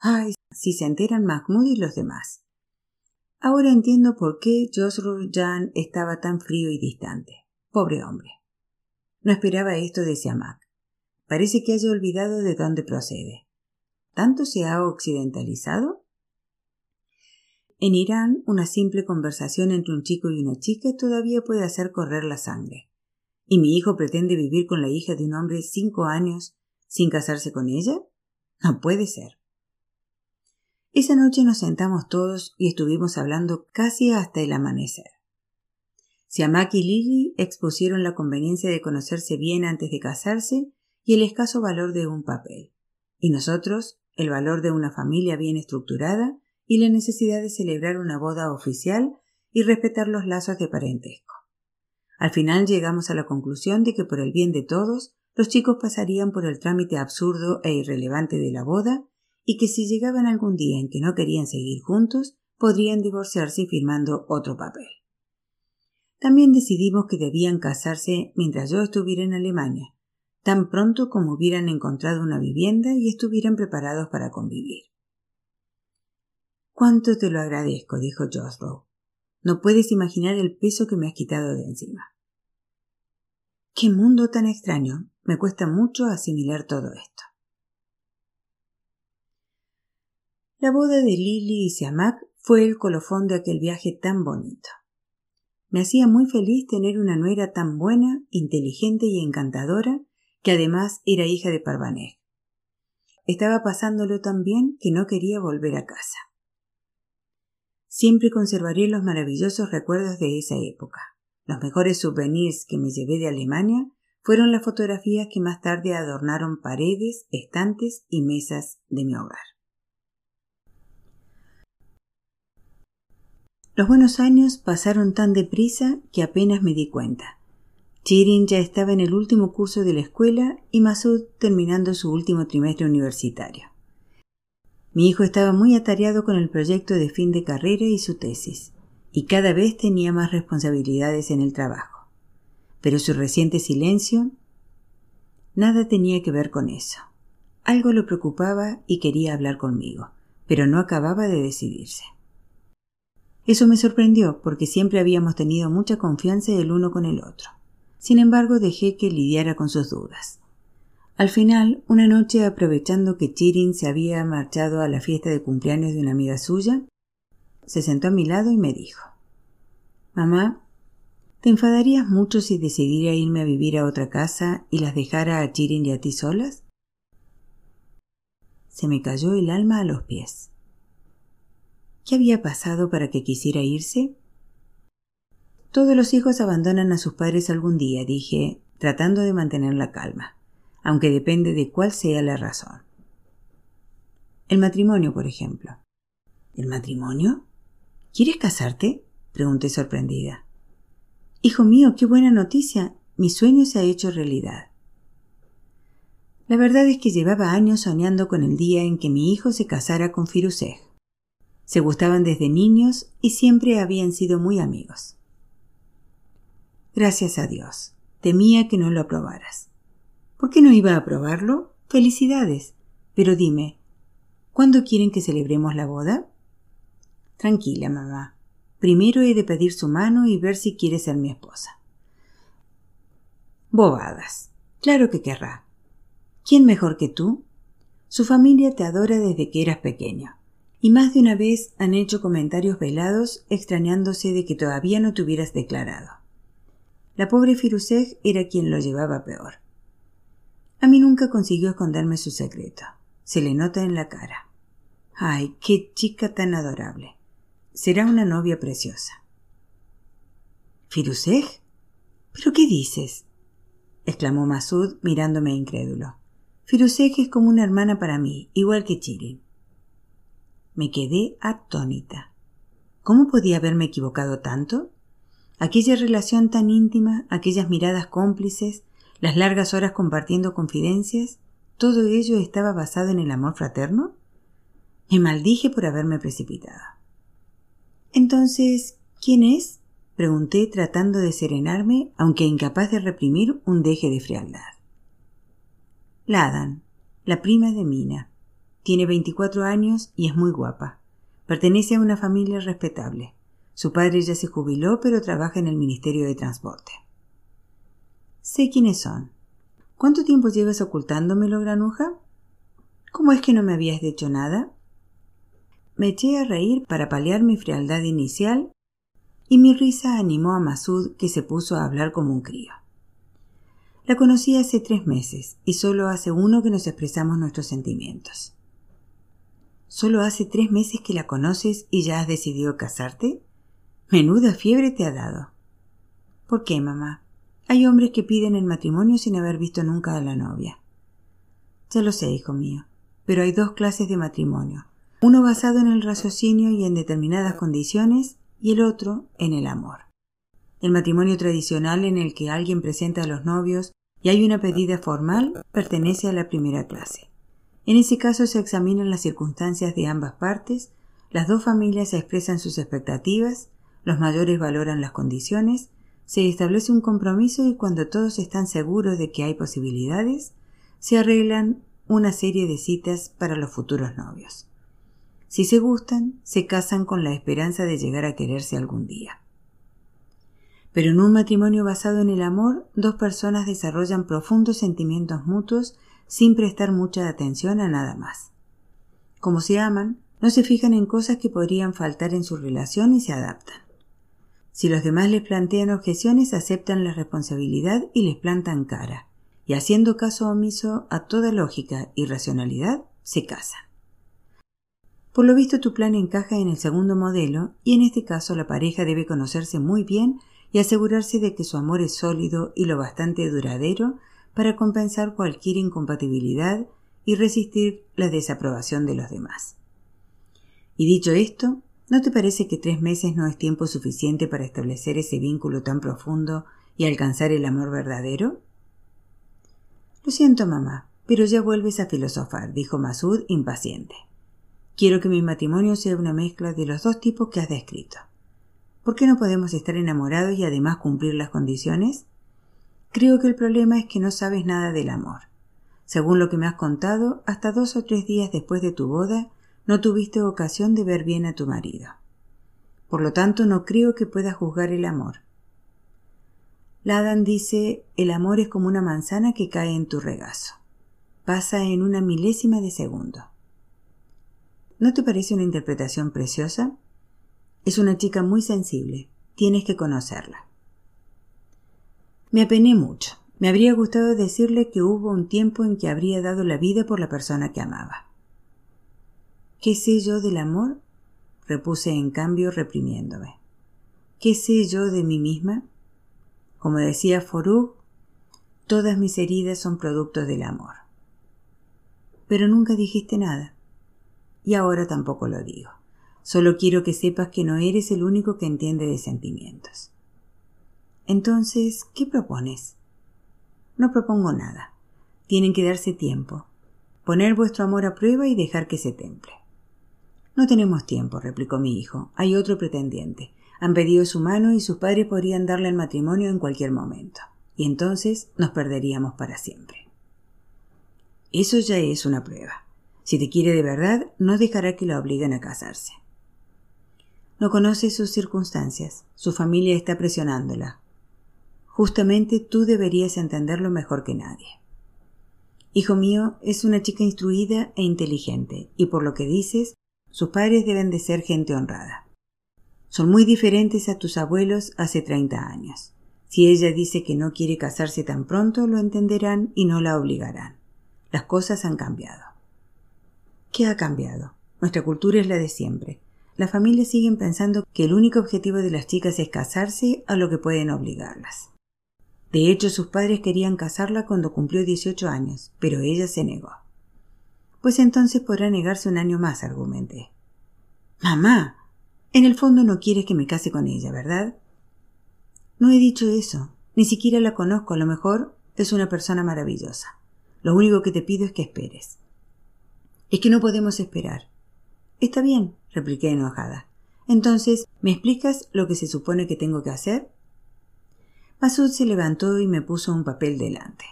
Ay, si se enteran Mahmoud y los demás. Ahora entiendo por qué Josru Jan estaba tan frío y distante. Pobre hombre. No esperaba esto de Siamak. Parece que haya olvidado de dónde procede. ¿Tanto se ha occidentalizado? En Irán, una simple conversación entre un chico y una chica todavía puede hacer correr la sangre. ¿Y mi hijo pretende vivir con la hija de un hombre cinco años sin casarse con ella? No puede ser. Esa noche nos sentamos todos y estuvimos hablando casi hasta el amanecer. Siamak y Lily expusieron la conveniencia de conocerse bien antes de casarse y el escaso valor de un papel, y nosotros el valor de una familia bien estructurada y la necesidad de celebrar una boda oficial y respetar los lazos de parentesco. Al final llegamos a la conclusión de que por el bien de todos, los chicos pasarían por el trámite absurdo e irrelevante de la boda y que si llegaban algún día en que no querían seguir juntos, podrían divorciarse firmando otro papel. También decidimos que debían casarse mientras yo estuviera en Alemania, tan pronto como hubieran encontrado una vivienda y estuvieran preparados para convivir. Cuánto te lo agradezco, dijo Josbrough. No puedes imaginar el peso que me has quitado de encima. Qué mundo tan extraño. Me cuesta mucho asimilar todo esto. La boda de Lily y Siamak fue el colofón de aquel viaje tan bonito. Me hacía muy feliz tener una nuera tan buena, inteligente y encantadora, que además era hija de Parvanej. Estaba pasándolo tan bien que no quería volver a casa. Siempre conservaré los maravillosos recuerdos de esa época. Los mejores souvenirs que me llevé de Alemania fueron las fotografías que más tarde adornaron paredes, estantes y mesas de mi hogar. Los buenos años pasaron tan deprisa que apenas me di cuenta. Chirin ya estaba en el último curso de la escuela y Masud terminando su último trimestre universitario. Mi hijo estaba muy atareado con el proyecto de fin de carrera y su tesis, y cada vez tenía más responsabilidades en el trabajo. Pero su reciente silencio nada tenía que ver con eso. Algo lo preocupaba y quería hablar conmigo, pero no acababa de decidirse. Eso me sorprendió porque siempre habíamos tenido mucha confianza el uno con el otro. Sin embargo, dejé que lidiara con sus dudas. Al final, una noche, aprovechando que Chirin se había marchado a la fiesta de cumpleaños de una amiga suya, se sentó a mi lado y me dijo Mamá, ¿te enfadarías mucho si decidiera irme a vivir a otra casa y las dejara a Chirin y a ti solas? Se me cayó el alma a los pies. ¿Qué había pasado para que quisiera irse? Todos los hijos abandonan a sus padres algún día, dije, tratando de mantener la calma, aunque depende de cuál sea la razón. El matrimonio, por ejemplo. ¿El matrimonio? ¿Quieres casarte? pregunté sorprendida. Hijo mío, qué buena noticia. Mi sueño se ha hecho realidad. La verdad es que llevaba años soñando con el día en que mi hijo se casara con Firusej. Se gustaban desde niños y siempre habían sido muy amigos. Gracias a Dios. Temía que no lo aprobaras. ¿Por qué no iba a aprobarlo? Felicidades. Pero dime, ¿cuándo quieren que celebremos la boda? Tranquila, mamá. Primero he de pedir su mano y ver si quiere ser mi esposa. Bobadas. Claro que querrá. ¿Quién mejor que tú? Su familia te adora desde que eras pequeño, y más de una vez han hecho comentarios velados extrañándose de que todavía no te hubieras declarado. La pobre Firusej era quien lo llevaba peor. A mí nunca consiguió esconderme su secreto. Se le nota en la cara. Ay, qué chica tan adorable. Será una novia preciosa. ¿Firusej? ¿Pero qué dices? exclamó Masud mirándome incrédulo. Firusej es como una hermana para mí, igual que Chirin. Me quedé atónita. ¿Cómo podía haberme equivocado tanto? Aquella relación tan íntima, aquellas miradas cómplices, las largas horas compartiendo confidencias, ¿todo ello estaba basado en el amor fraterno? Me maldije por haberme precipitado. Entonces, ¿quién es? pregunté tratando de serenarme, aunque incapaz de reprimir un deje de frialdad. Ladan, la prima de Mina. Tiene veinticuatro años y es muy guapa. Pertenece a una familia respetable. Su padre ya se jubiló, pero trabaja en el Ministerio de Transporte. Sé quiénes son. ¿Cuánto tiempo llevas ocultándomelo, granuja? ¿Cómo es que no me habías dicho nada? Me eché a reír para paliar mi frialdad inicial y mi risa animó a Masud que se puso a hablar como un crío. La conocí hace tres meses y solo hace uno que nos expresamos nuestros sentimientos. ¿Solo hace tres meses que la conoces y ya has decidido casarte? Menuda fiebre te ha dado. ¿Por qué, mamá? Hay hombres que piden el matrimonio sin haber visto nunca a la novia. Ya lo sé, hijo mío, pero hay dos clases de matrimonio, uno basado en el raciocinio y en determinadas condiciones y el otro en el amor. El matrimonio tradicional en el que alguien presenta a los novios y hay una pedida formal pertenece a la primera clase. En ese caso se examinan las circunstancias de ambas partes, las dos familias expresan sus expectativas, los mayores valoran las condiciones, se establece un compromiso y cuando todos están seguros de que hay posibilidades, se arreglan una serie de citas para los futuros novios. Si se gustan, se casan con la esperanza de llegar a quererse algún día. Pero en un matrimonio basado en el amor, dos personas desarrollan profundos sentimientos mutuos sin prestar mucha atención a nada más. Como se aman, no se fijan en cosas que podrían faltar en su relación y se adaptan. Si los demás les plantean objeciones, aceptan la responsabilidad y les plantan cara, y haciendo caso omiso a toda lógica y racionalidad, se casan. Por lo visto tu plan encaja en el segundo modelo y en este caso la pareja debe conocerse muy bien y asegurarse de que su amor es sólido y lo bastante duradero para compensar cualquier incompatibilidad y resistir la desaprobación de los demás. Y dicho esto, ¿no te parece que tres meses no es tiempo suficiente para establecer ese vínculo tan profundo y alcanzar el amor verdadero? Lo siento, mamá, pero ya vuelves a filosofar, dijo Masud impaciente. Quiero que mi matrimonio sea una mezcla de los dos tipos que has descrito. ¿Por qué no podemos estar enamorados y además cumplir las condiciones? Creo que el problema es que no sabes nada del amor. Según lo que me has contado, hasta dos o tres días después de tu boda no tuviste ocasión de ver bien a tu marido. Por lo tanto, no creo que puedas juzgar el amor. Ladan dice, el amor es como una manzana que cae en tu regazo. Pasa en una milésima de segundo. ¿No te parece una interpretación preciosa? Es una chica muy sensible. Tienes que conocerla. Me apené mucho. Me habría gustado decirle que hubo un tiempo en que habría dado la vida por la persona que amaba. ¿Qué sé yo del amor? repuse en cambio reprimiéndome. ¿Qué sé yo de mí misma? Como decía Forú, todas mis heridas son productos del amor. Pero nunca dijiste nada. Y ahora tampoco lo digo. Solo quiero que sepas que no eres el único que entiende de sentimientos. Entonces, ¿qué propones? No propongo nada. Tienen que darse tiempo. Poner vuestro amor a prueba y dejar que se temple. No tenemos tiempo, replicó mi hijo. Hay otro pretendiente. Han pedido su mano y sus padres podrían darle el matrimonio en cualquier momento. Y entonces nos perderíamos para siempre. Eso ya es una prueba. Si te quiere de verdad, no dejará que la obliguen a casarse. No conoce sus circunstancias. Su familia está presionándola. Justamente tú deberías entenderlo mejor que nadie. Hijo mío, es una chica instruida e inteligente, y por lo que dices, sus padres deben de ser gente honrada. Son muy diferentes a tus abuelos hace treinta años. Si ella dice que no quiere casarse tan pronto, lo entenderán y no la obligarán. Las cosas han cambiado. ¿Qué ha cambiado? Nuestra cultura es la de siempre. Las familias siguen pensando que el único objetivo de las chicas es casarse a lo que pueden obligarlas. De hecho, sus padres querían casarla cuando cumplió 18 años, pero ella se negó. Pues entonces podrá negarse un año más, argumenté. Mamá, en el fondo no quieres que me case con ella, ¿verdad? No he dicho eso. Ni siquiera la conozco. A lo mejor es una persona maravillosa. Lo único que te pido es que esperes. Es que no podemos esperar. Está bien, repliqué enojada. Entonces, ¿me explicas lo que se supone que tengo que hacer? Masud se levantó y me puso un papel delante.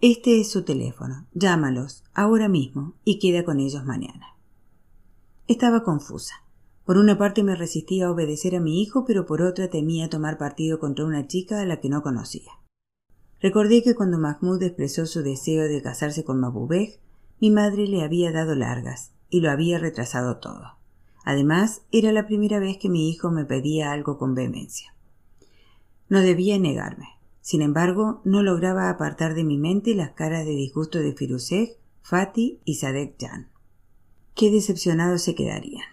Este es su teléfono. Llámalos, ahora mismo, y queda con ellos mañana. Estaba confusa. Por una parte me resistía a obedecer a mi hijo, pero por otra temía tomar partido contra una chica a la que no conocía. Recordé que cuando Mahmoud expresó su deseo de casarse con Mabubej, mi madre le había dado largas y lo había retrasado todo. Además, era la primera vez que mi hijo me pedía algo con vehemencia. No debía negarme. Sin embargo, no lograba apartar de mi mente las caras de disgusto de Firuzeh, Fati y Sadek Jan. Qué decepcionados se quedarían.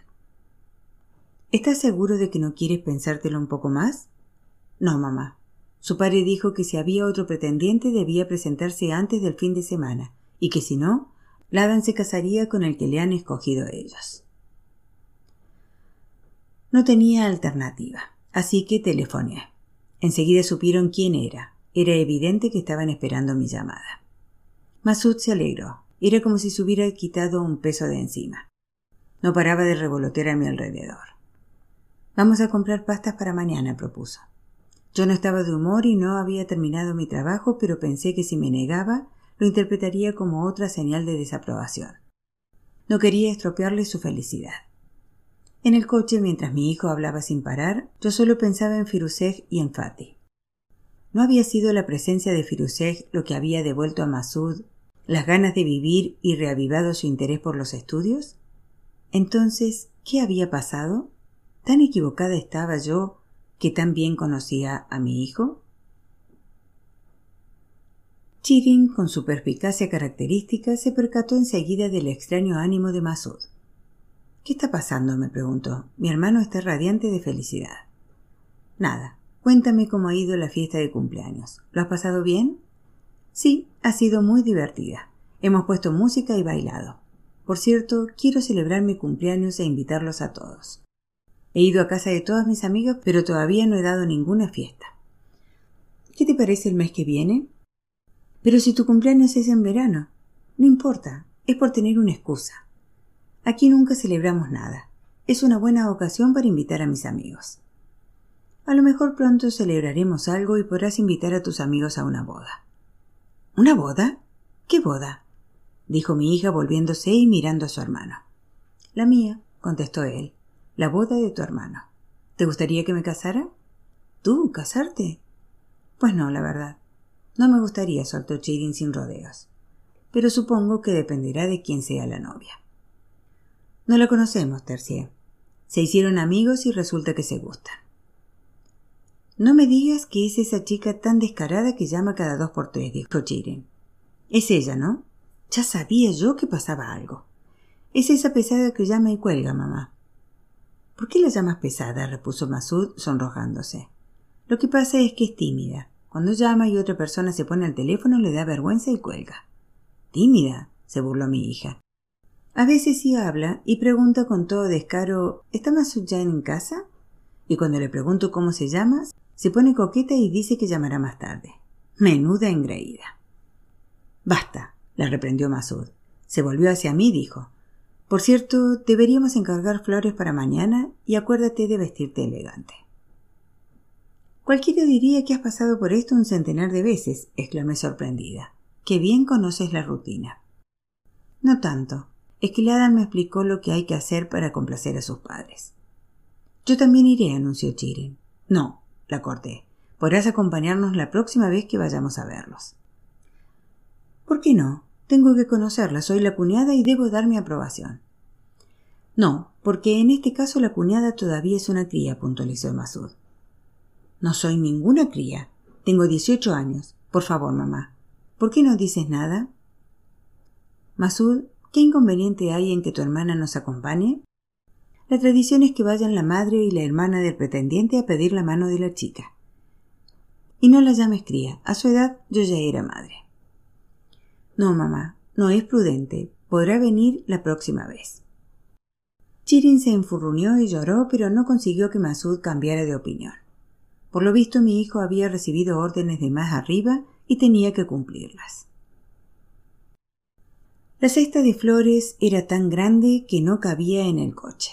¿Estás seguro de que no quieres pensártelo un poco más? No, mamá. Su padre dijo que si había otro pretendiente debía presentarse antes del fin de semana, y que si no, Ladan se casaría con el que le han escogido ellos. No tenía alternativa, así que telefoné. Enseguida supieron quién era. Era evidente que estaban esperando mi llamada. Masud se alegró. Era como si se hubiera quitado un peso de encima. No paraba de revolotear a mi alrededor. Vamos a comprar pastas para mañana, propuso. Yo no estaba de humor y no había terminado mi trabajo, pero pensé que si me negaba, lo interpretaría como otra señal de desaprobación. No quería estropearle su felicidad. En el coche, mientras mi hijo hablaba sin parar, yo solo pensaba en Firuzeh y en Fatih. ¿No había sido la presencia de Firuzeh lo que había devuelto a Masud las ganas de vivir y reavivado su interés por los estudios? Entonces, ¿qué había pasado? ¿Tan equivocada estaba yo que tan bien conocía a mi hijo? Chirin, con su perspicacia característica, se percató enseguida del extraño ánimo de Masud. ¿Qué está pasando? me preguntó. Mi hermano está radiante de felicidad. Nada. Cuéntame cómo ha ido la fiesta de cumpleaños. ¿Lo has pasado bien? Sí, ha sido muy divertida. Hemos puesto música y bailado. Por cierto, quiero celebrar mi cumpleaños e invitarlos a todos. He ido a casa de todas mis amigas, pero todavía no he dado ninguna fiesta. ¿Qué te parece el mes que viene? Pero si tu cumpleaños es en verano. No importa, es por tener una excusa. Aquí nunca celebramos nada. Es una buena ocasión para invitar a mis amigos. A lo mejor pronto celebraremos algo y podrás invitar a tus amigos a una boda. ¿Una boda? ¿Qué boda? dijo mi hija volviéndose y mirando a su hermano. La mía, contestó él. La boda de tu hermano. ¿Te gustaría que me casara? ¿Tú, casarte? Pues no, la verdad. No me gustaría, soltó Chirin sin rodeos. Pero supongo que dependerá de quién sea la novia. No la conocemos, Tercié. Se hicieron amigos y resulta que se gustan. No me digas que es esa chica tan descarada que llama cada dos por tres, dijo Chiren. Es ella, ¿no? Ya sabía yo que pasaba algo. Es esa pesada que llama y cuelga, mamá. ¿Por qué la llamas pesada? repuso Masud, sonrojándose. Lo que pasa es que es tímida. Cuando llama y otra persona se pone al teléfono le da vergüenza y cuelga. ¿Tímida? se burló mi hija. A veces sí habla y pregunta con todo descaro ¿Está Masud ya en casa? Y cuando le pregunto cómo se llama, se pone coqueta y dice que llamará más tarde. Menuda engreída. Basta, la reprendió Masud. Se volvió hacia mí y dijo Por cierto, deberíamos encargar flores para mañana y acuérdate de vestirte elegante. Cualquiera diría que has pasado por esto un centenar de veces, exclamé sorprendida. Qué bien conoces la rutina. No tanto. Es que Ladan me explicó lo que hay que hacer para complacer a sus padres. Yo también iré, anunció Chiren. No, la corté. Podrás acompañarnos la próxima vez que vayamos a verlos. ¿Por qué no? Tengo que conocerla, soy la cuñada y debo dar mi aprobación. No, porque en este caso la cuñada todavía es una cría, puntualizó Masud. No soy ninguna cría. Tengo dieciocho años. Por favor, mamá. ¿Por qué no dices nada? Masud, ¿qué inconveniente hay en que tu hermana nos acompañe? La tradición es que vayan la madre y la hermana del pretendiente a pedir la mano de la chica. Y no la llames cría. A su edad yo ya era madre. No, mamá, no es prudente. Podrá venir la próxima vez. Chirin se enfurruñó y lloró, pero no consiguió que Masud cambiara de opinión. Por lo visto mi hijo había recibido órdenes de más arriba y tenía que cumplirlas. La cesta de flores era tan grande que no cabía en el coche.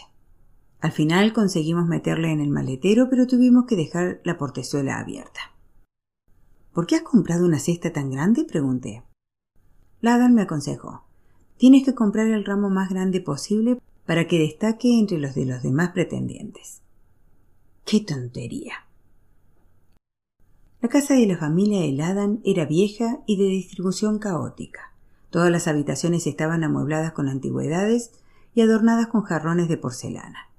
Al final conseguimos meterla en el maletero, pero tuvimos que dejar la portezuela abierta. ¿Por qué has comprado una cesta tan grande? pregunté. Ladan me aconsejó. Tienes que comprar el ramo más grande posible para que destaque entre los de los demás pretendientes. ¡Qué tontería! La casa de la familia Eladan era vieja y de distribución caótica. Todas las habitaciones estaban amuebladas con antigüedades y adornadas con jarrones de porcelana.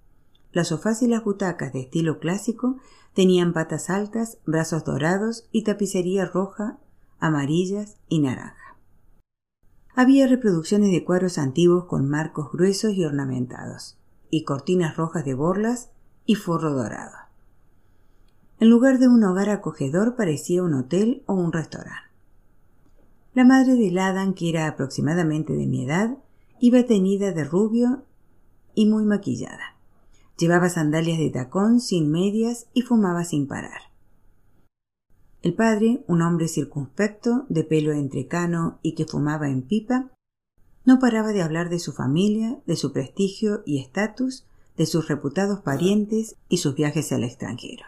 Las sofás y las butacas de estilo clásico tenían patas altas, brazos dorados y tapicería roja, amarillas y naranja. Había reproducciones de cuadros antiguos con marcos gruesos y ornamentados, y cortinas rojas de borlas y forro dorado. En lugar de un hogar acogedor parecía un hotel o un restaurante. La madre de Ladan, que era aproximadamente de mi edad, iba teñida de rubio y muy maquillada. Llevaba sandalias de tacón sin medias y fumaba sin parar. El padre, un hombre circunspecto, de pelo entrecano y que fumaba en pipa, no paraba de hablar de su familia, de su prestigio y estatus, de sus reputados parientes y sus viajes al extranjero.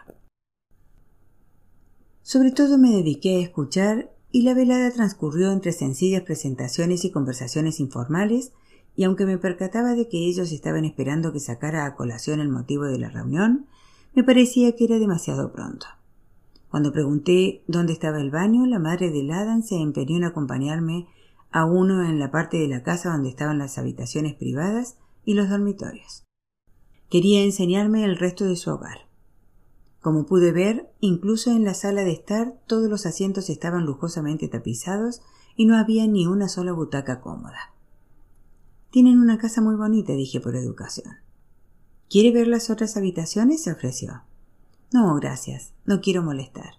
Sobre todo me dediqué a escuchar y la velada transcurrió entre sencillas presentaciones y conversaciones informales, y aunque me percataba de que ellos estaban esperando que sacara a colación el motivo de la reunión, me parecía que era demasiado pronto. Cuando pregunté dónde estaba el baño, la madre de Ladan se empeñó en acompañarme a uno en la parte de la casa donde estaban las habitaciones privadas y los dormitorios. Quería enseñarme el resto de su hogar. Como pude ver, incluso en la sala de estar todos los asientos estaban lujosamente tapizados y no había ni una sola butaca cómoda. Tienen una casa muy bonita, dije por educación. ¿Quiere ver las otras habitaciones? se ofreció. No, gracias. No quiero molestar.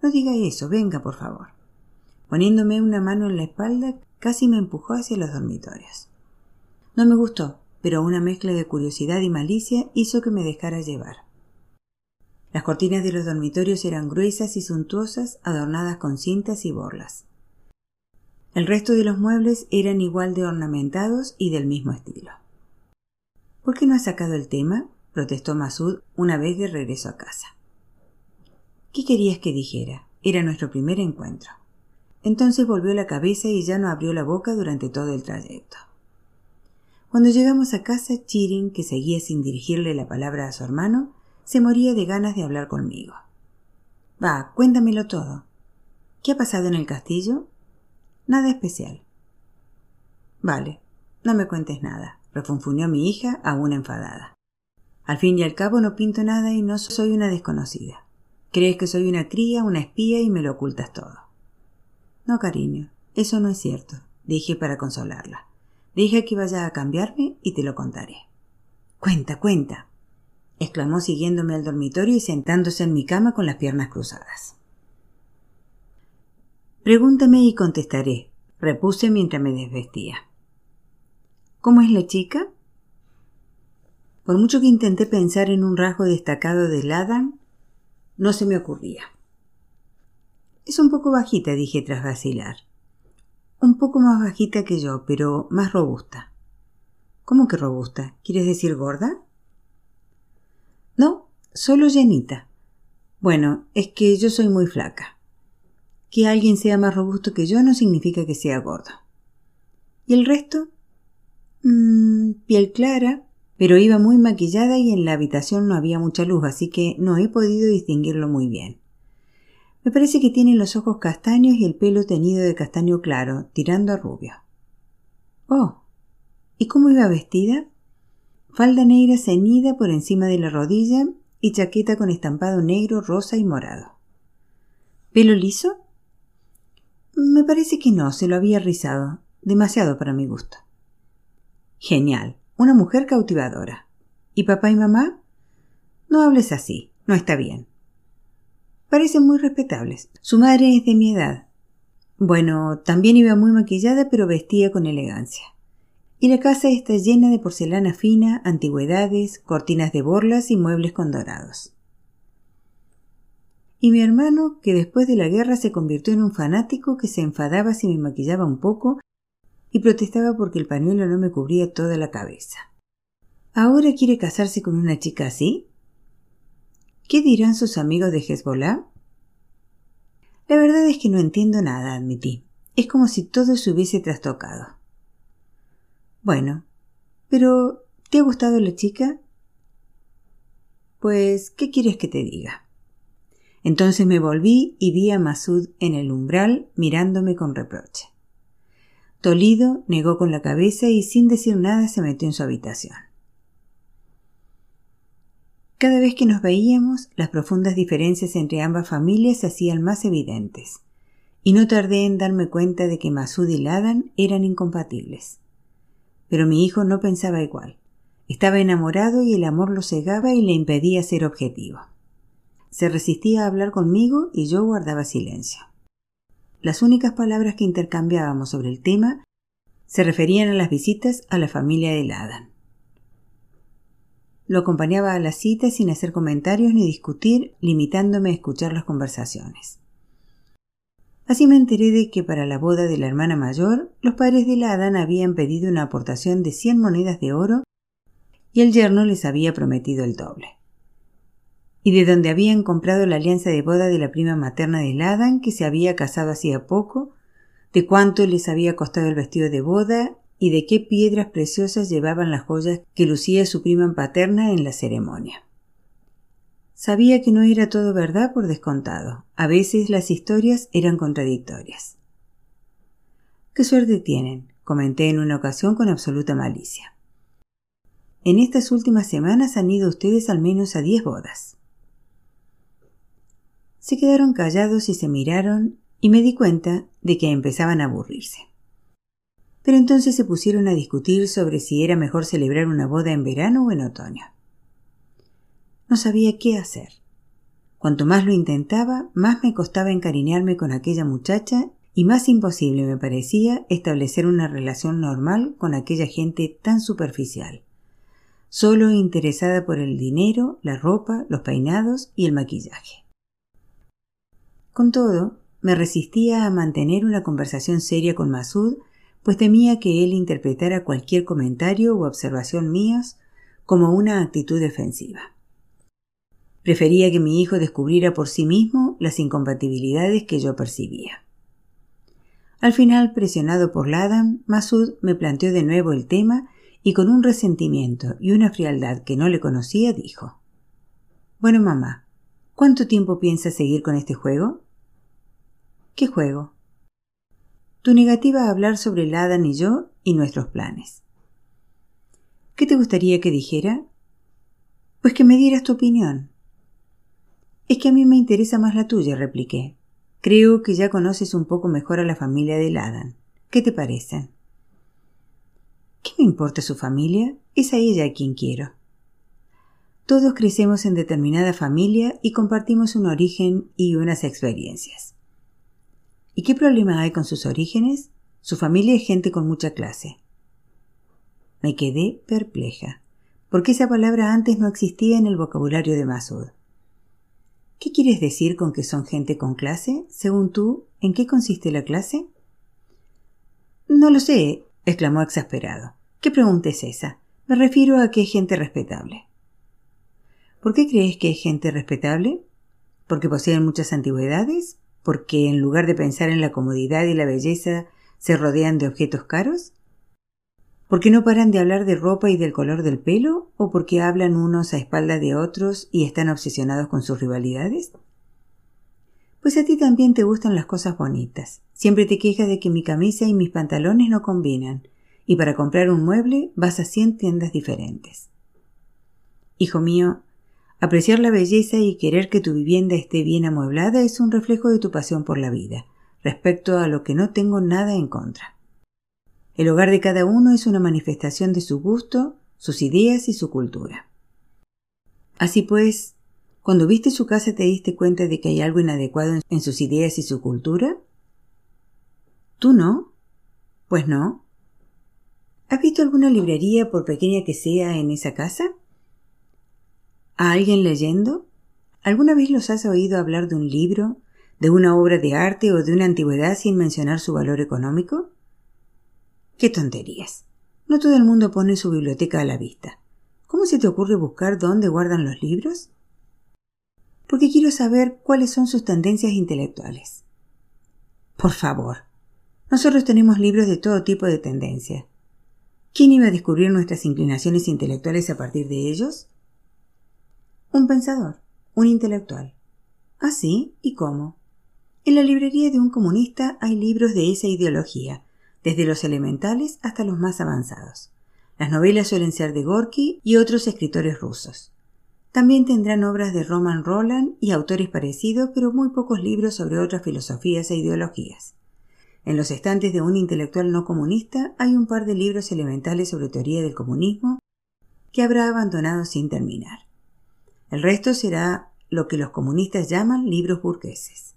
No diga eso. Venga, por favor. Poniéndome una mano en la espalda, casi me empujó hacia los dormitorios. No me gustó, pero una mezcla de curiosidad y malicia hizo que me dejara llevar. Las cortinas de los dormitorios eran gruesas y suntuosas, adornadas con cintas y borlas. El resto de los muebles eran igual de ornamentados y del mismo estilo. ¿Por qué no has sacado el tema? protestó Masud una vez de regreso a casa. ¿Qué querías que dijera? Era nuestro primer encuentro. Entonces volvió la cabeza y ya no abrió la boca durante todo el trayecto. Cuando llegamos a casa, Chirin, que seguía sin dirigirle la palabra a su hermano, se moría de ganas de hablar conmigo. Va, cuéntamelo todo. ¿Qué ha pasado en el castillo? Nada especial. Vale, no me cuentes nada, refunfuñó mi hija aún enfadada. Al fin y al cabo no pinto nada y no soy una desconocida. Crees que soy una cría, una espía y me lo ocultas todo. No, cariño, eso no es cierto, dije para consolarla. Deja que vaya a cambiarme y te lo contaré. Cuenta, cuenta, exclamó siguiéndome al dormitorio y sentándose en mi cama con las piernas cruzadas. Pregúntame y contestaré, repuse mientras me desvestía. ¿Cómo es la chica? Por mucho que intenté pensar en un rasgo destacado de Adam, no se me ocurría. Es un poco bajita, dije tras vacilar. Un poco más bajita que yo, pero más robusta. ¿Cómo que robusta? ¿Quieres decir gorda? No, solo llenita. Bueno, es que yo soy muy flaca. Que alguien sea más robusto que yo no significa que sea gordo. ¿Y el resto? Mmm, piel clara, pero iba muy maquillada y en la habitación no había mucha luz, así que no he podido distinguirlo muy bien. Me parece que tiene los ojos castaños y el pelo teñido de castaño claro, tirando a rubio. Oh. ¿Y cómo iba vestida? Falda negra ceñida por encima de la rodilla y chaqueta con estampado negro, rosa y morado. ¿Pelo liso? Me parece que no, se lo había rizado, demasiado para mi gusto. Genial, una mujer cautivadora. ¿Y papá y mamá? No hables así, no está bien. Parecen muy respetables. Su madre es de mi edad. Bueno, también iba muy maquillada, pero vestía con elegancia. Y la casa está llena de porcelana fina, antigüedades, cortinas de borlas y muebles con dorados y mi hermano, que después de la guerra se convirtió en un fanático que se enfadaba si me maquillaba un poco y protestaba porque el pañuelo no me cubría toda la cabeza. ¿Ahora quiere casarse con una chica así? ¿Qué dirán sus amigos de Hezbollah? La verdad es que no entiendo nada, admití. Es como si todo se hubiese trastocado. Bueno, pero ¿te ha gustado la chica? Pues, ¿qué quieres que te diga? Entonces me volví y vi a Masud en el umbral mirándome con reproche. Tolido negó con la cabeza y sin decir nada se metió en su habitación. Cada vez que nos veíamos, las profundas diferencias entre ambas familias se hacían más evidentes, y no tardé en darme cuenta de que Masud y Ladan eran incompatibles. Pero mi hijo no pensaba igual. Estaba enamorado y el amor lo cegaba y le impedía ser objetivo. Se resistía a hablar conmigo y yo guardaba silencio. Las únicas palabras que intercambiábamos sobre el tema se referían a las visitas a la familia de Ladan. Lo acompañaba a la cita sin hacer comentarios ni discutir, limitándome a escuchar las conversaciones. Así me enteré de que para la boda de la hermana mayor, los padres de Ladan habían pedido una aportación de cien monedas de oro y el yerno les había prometido el doble y de donde habían comprado la alianza de boda de la prima materna de Ladan, que se había casado hacía poco, de cuánto les había costado el vestido de boda y de qué piedras preciosas llevaban las joyas que lucía su prima paterna en la ceremonia. Sabía que no era todo verdad por descontado. A veces las historias eran contradictorias. Qué suerte tienen, comenté en una ocasión con absoluta malicia. En estas últimas semanas han ido ustedes al menos a diez bodas. Se quedaron callados y se miraron y me di cuenta de que empezaban a aburrirse. Pero entonces se pusieron a discutir sobre si era mejor celebrar una boda en verano o en otoño. No sabía qué hacer. Cuanto más lo intentaba, más me costaba encariñarme con aquella muchacha y más imposible me parecía establecer una relación normal con aquella gente tan superficial, solo interesada por el dinero, la ropa, los peinados y el maquillaje. Con todo, me resistía a mantener una conversación seria con Masud, pues temía que él interpretara cualquier comentario u observación mías como una actitud defensiva. Prefería que mi hijo descubriera por sí mismo las incompatibilidades que yo percibía. Al final, presionado por Ladan, Masud me planteó de nuevo el tema y con un resentimiento y una frialdad que no le conocía dijo Bueno, mamá, ¿Cuánto tiempo piensas seguir con este juego? ¿Qué juego? Tu negativa a hablar sobre el Adam y yo y nuestros planes. ¿Qué te gustaría que dijera? Pues que me dieras tu opinión. Es que a mí me interesa más la tuya, repliqué. Creo que ya conoces un poco mejor a la familia de Ladan. ¿Qué te parecen? ¿Qué me importa su familia? Es a ella a quien quiero. Todos crecemos en determinada familia y compartimos un origen y unas experiencias. ¿Y qué problema hay con sus orígenes? Su familia es gente con mucha clase. Me quedé perpleja, porque esa palabra antes no existía en el vocabulario de Masud. ¿Qué quieres decir con que son gente con clase? Según tú, ¿en qué consiste la clase? No lo sé, exclamó exasperado. ¿Qué pregunta es esa? Me refiero a que es gente respetable. ¿Por qué crees que es gente respetable? ¿Porque poseen muchas antigüedades? ¿Porque en lugar de pensar en la comodidad y la belleza se rodean de objetos caros? ¿Porque no paran de hablar de ropa y del color del pelo? ¿O porque hablan unos a espaldas de otros y están obsesionados con sus rivalidades? Pues a ti también te gustan las cosas bonitas. Siempre te quejas de que mi camisa y mis pantalones no combinan, y para comprar un mueble vas a cien tiendas diferentes. Hijo mío, Apreciar la belleza y querer que tu vivienda esté bien amueblada es un reflejo de tu pasión por la vida, respecto a lo que no tengo nada en contra. El hogar de cada uno es una manifestación de su gusto, sus ideas y su cultura. Así pues, cuando viste su casa te diste cuenta de que hay algo inadecuado en sus ideas y su cultura? ¿Tú no? Pues no. ¿Has visto alguna librería, por pequeña que sea, en esa casa? ¿A alguien leyendo? ¿Alguna vez los has oído hablar de un libro, de una obra de arte o de una antigüedad sin mencionar su valor económico? ¡Qué tonterías! No todo el mundo pone su biblioteca a la vista. ¿Cómo se te ocurre buscar dónde guardan los libros? Porque quiero saber cuáles son sus tendencias intelectuales. Por favor. Nosotros tenemos libros de todo tipo de tendencia. ¿Quién iba a descubrir nuestras inclinaciones intelectuales a partir de ellos? Un pensador, un intelectual. ¿Ah, sí? ¿Y cómo? En la librería de un comunista hay libros de esa ideología, desde los elementales hasta los más avanzados. Las novelas suelen ser de Gorky y otros escritores rusos. También tendrán obras de Roman Roland y autores parecidos, pero muy pocos libros sobre otras filosofías e ideologías. En los estantes de un intelectual no comunista hay un par de libros elementales sobre teoría del comunismo que habrá abandonado sin terminar. El resto será lo que los comunistas llaman libros burgueses.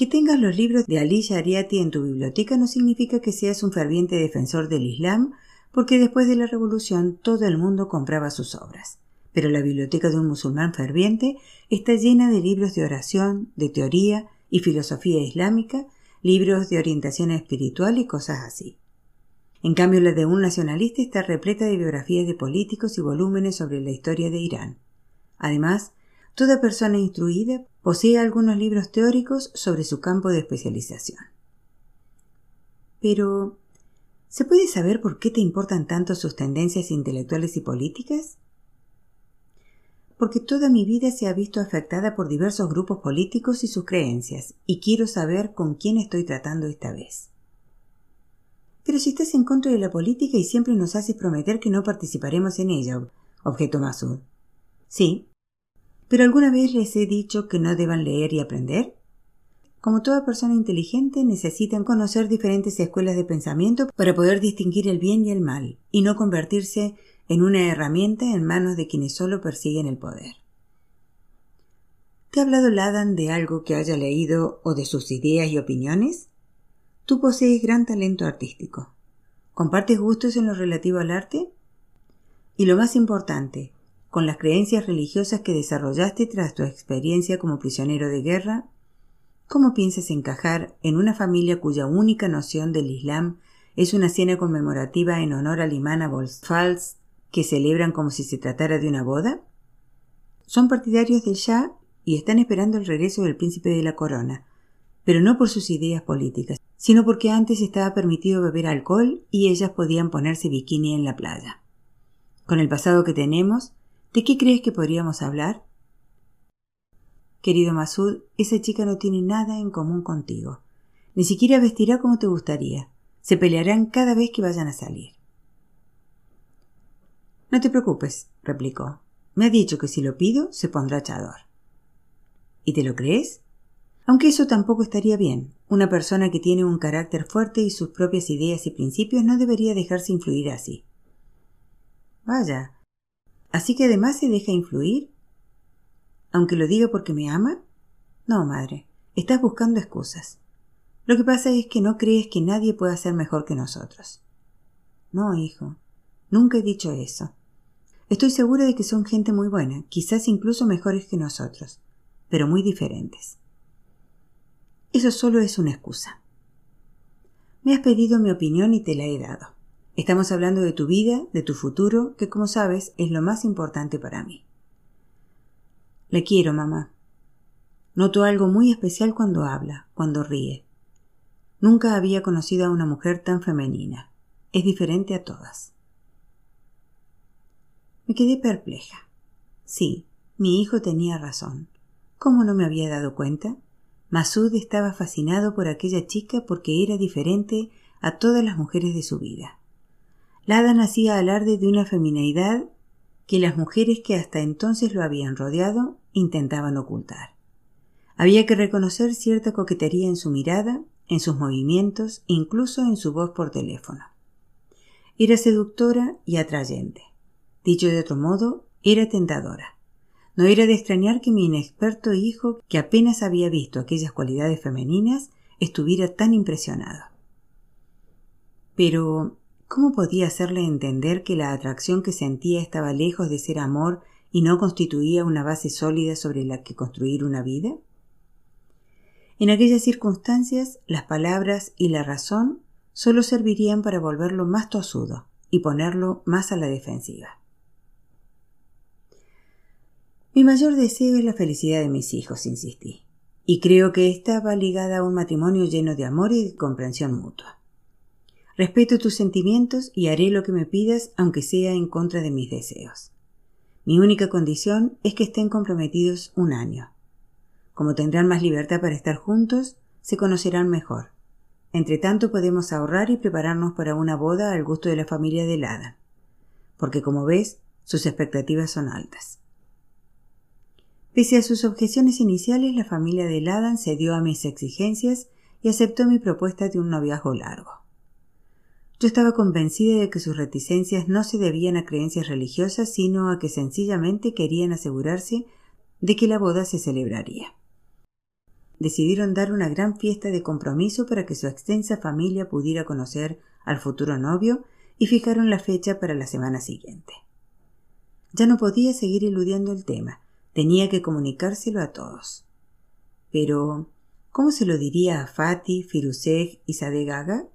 Que tengas los libros de Ali Shariati en tu biblioteca no significa que seas un ferviente defensor del Islam, porque después de la revolución todo el mundo compraba sus obras. Pero la biblioteca de un musulmán ferviente está llena de libros de oración, de teoría y filosofía islámica, libros de orientación espiritual y cosas así. En cambio, la de un nacionalista está repleta de biografías de políticos y volúmenes sobre la historia de Irán. Además, toda persona instruida posee algunos libros teóricos sobre su campo de especialización. Pero, ¿se puede saber por qué te importan tanto sus tendencias intelectuales y políticas? Porque toda mi vida se ha visto afectada por diversos grupos políticos y sus creencias, y quiero saber con quién estoy tratando esta vez. Pero si estás en contra de la política y siempre nos haces prometer que no participaremos en ella, objetó Masud. Sí. ¿Pero alguna vez les he dicho que no deban leer y aprender? Como toda persona inteligente, necesitan conocer diferentes escuelas de pensamiento para poder distinguir el bien y el mal, y no convertirse en una herramienta en manos de quienes solo persiguen el poder. ¿Te ha hablado Ladan de algo que haya leído o de sus ideas y opiniones? Tú posees gran talento artístico. ¿Compartes gustos en lo relativo al arte? Y lo más importante, con las creencias religiosas que desarrollaste tras tu experiencia como prisionero de guerra, ¿cómo piensas encajar en una familia cuya única noción del Islam es una cena conmemorativa en honor al imán Abolfals que celebran como si se tratara de una boda? Son partidarios del Shah y están esperando el regreso del príncipe de la corona, pero no por sus ideas políticas, sino porque antes estaba permitido beber alcohol y ellas podían ponerse bikini en la playa. Con el pasado que tenemos, ¿de qué crees que podríamos hablar? Querido Masud, esa chica no tiene nada en común contigo. Ni siquiera vestirá como te gustaría. Se pelearán cada vez que vayan a salir. No te preocupes, replicó. Me ha dicho que si lo pido se pondrá chador. ¿Y te lo crees? Aunque eso tampoco estaría bien. Una persona que tiene un carácter fuerte y sus propias ideas y principios no debería dejarse influir así. Vaya. ¿Así que además se deja influir? ¿Aunque lo diga porque me ama? No, madre. Estás buscando excusas. Lo que pasa es que no crees que nadie pueda ser mejor que nosotros. No, hijo. Nunca he dicho eso. Estoy segura de que son gente muy buena, quizás incluso mejores que nosotros, pero muy diferentes. Eso solo es una excusa. Me has pedido mi opinión y te la he dado. Estamos hablando de tu vida, de tu futuro, que como sabes es lo más importante para mí. Le quiero, mamá. Noto algo muy especial cuando habla, cuando ríe. Nunca había conocido a una mujer tan femenina. Es diferente a todas. Me quedé perpleja. Sí, mi hijo tenía razón. ¿Cómo no me había dado cuenta? Masud estaba fascinado por aquella chica porque era diferente a todas las mujeres de su vida. Ladan hacía alarde de una femineidad que las mujeres que hasta entonces lo habían rodeado intentaban ocultar. Había que reconocer cierta coquetería en su mirada, en sus movimientos, incluso en su voz por teléfono. Era seductora y atrayente. Dicho de otro modo, era tentadora. No era de extrañar que mi inexperto hijo, que apenas había visto aquellas cualidades femeninas, estuviera tan impresionado. Pero, ¿cómo podía hacerle entender que la atracción que sentía estaba lejos de ser amor y no constituía una base sólida sobre la que construir una vida? En aquellas circunstancias, las palabras y la razón solo servirían para volverlo más tosudo y ponerlo más a la defensiva. Mi mayor deseo es la felicidad de mis hijos, insistí, y creo que estaba ligada a un matrimonio lleno de amor y de comprensión mutua. Respeto tus sentimientos y haré lo que me pidas, aunque sea en contra de mis deseos. Mi única condición es que estén comprometidos un año. Como tendrán más libertad para estar juntos, se conocerán mejor. Entre tanto podemos ahorrar y prepararnos para una boda al gusto de la familia de Lada, porque como ves, sus expectativas son altas. Pese a sus objeciones iniciales, la familia de Ladan cedió a mis exigencias y aceptó mi propuesta de un noviazgo largo. Yo estaba convencida de que sus reticencias no se debían a creencias religiosas, sino a que sencillamente querían asegurarse de que la boda se celebraría. Decidieron dar una gran fiesta de compromiso para que su extensa familia pudiera conocer al futuro novio y fijaron la fecha para la semana siguiente. Ya no podía seguir eludiendo el tema, Tenía que comunicárselo a todos. Pero, ¿cómo se lo diría a Fati, Firuseg y Sadegaga?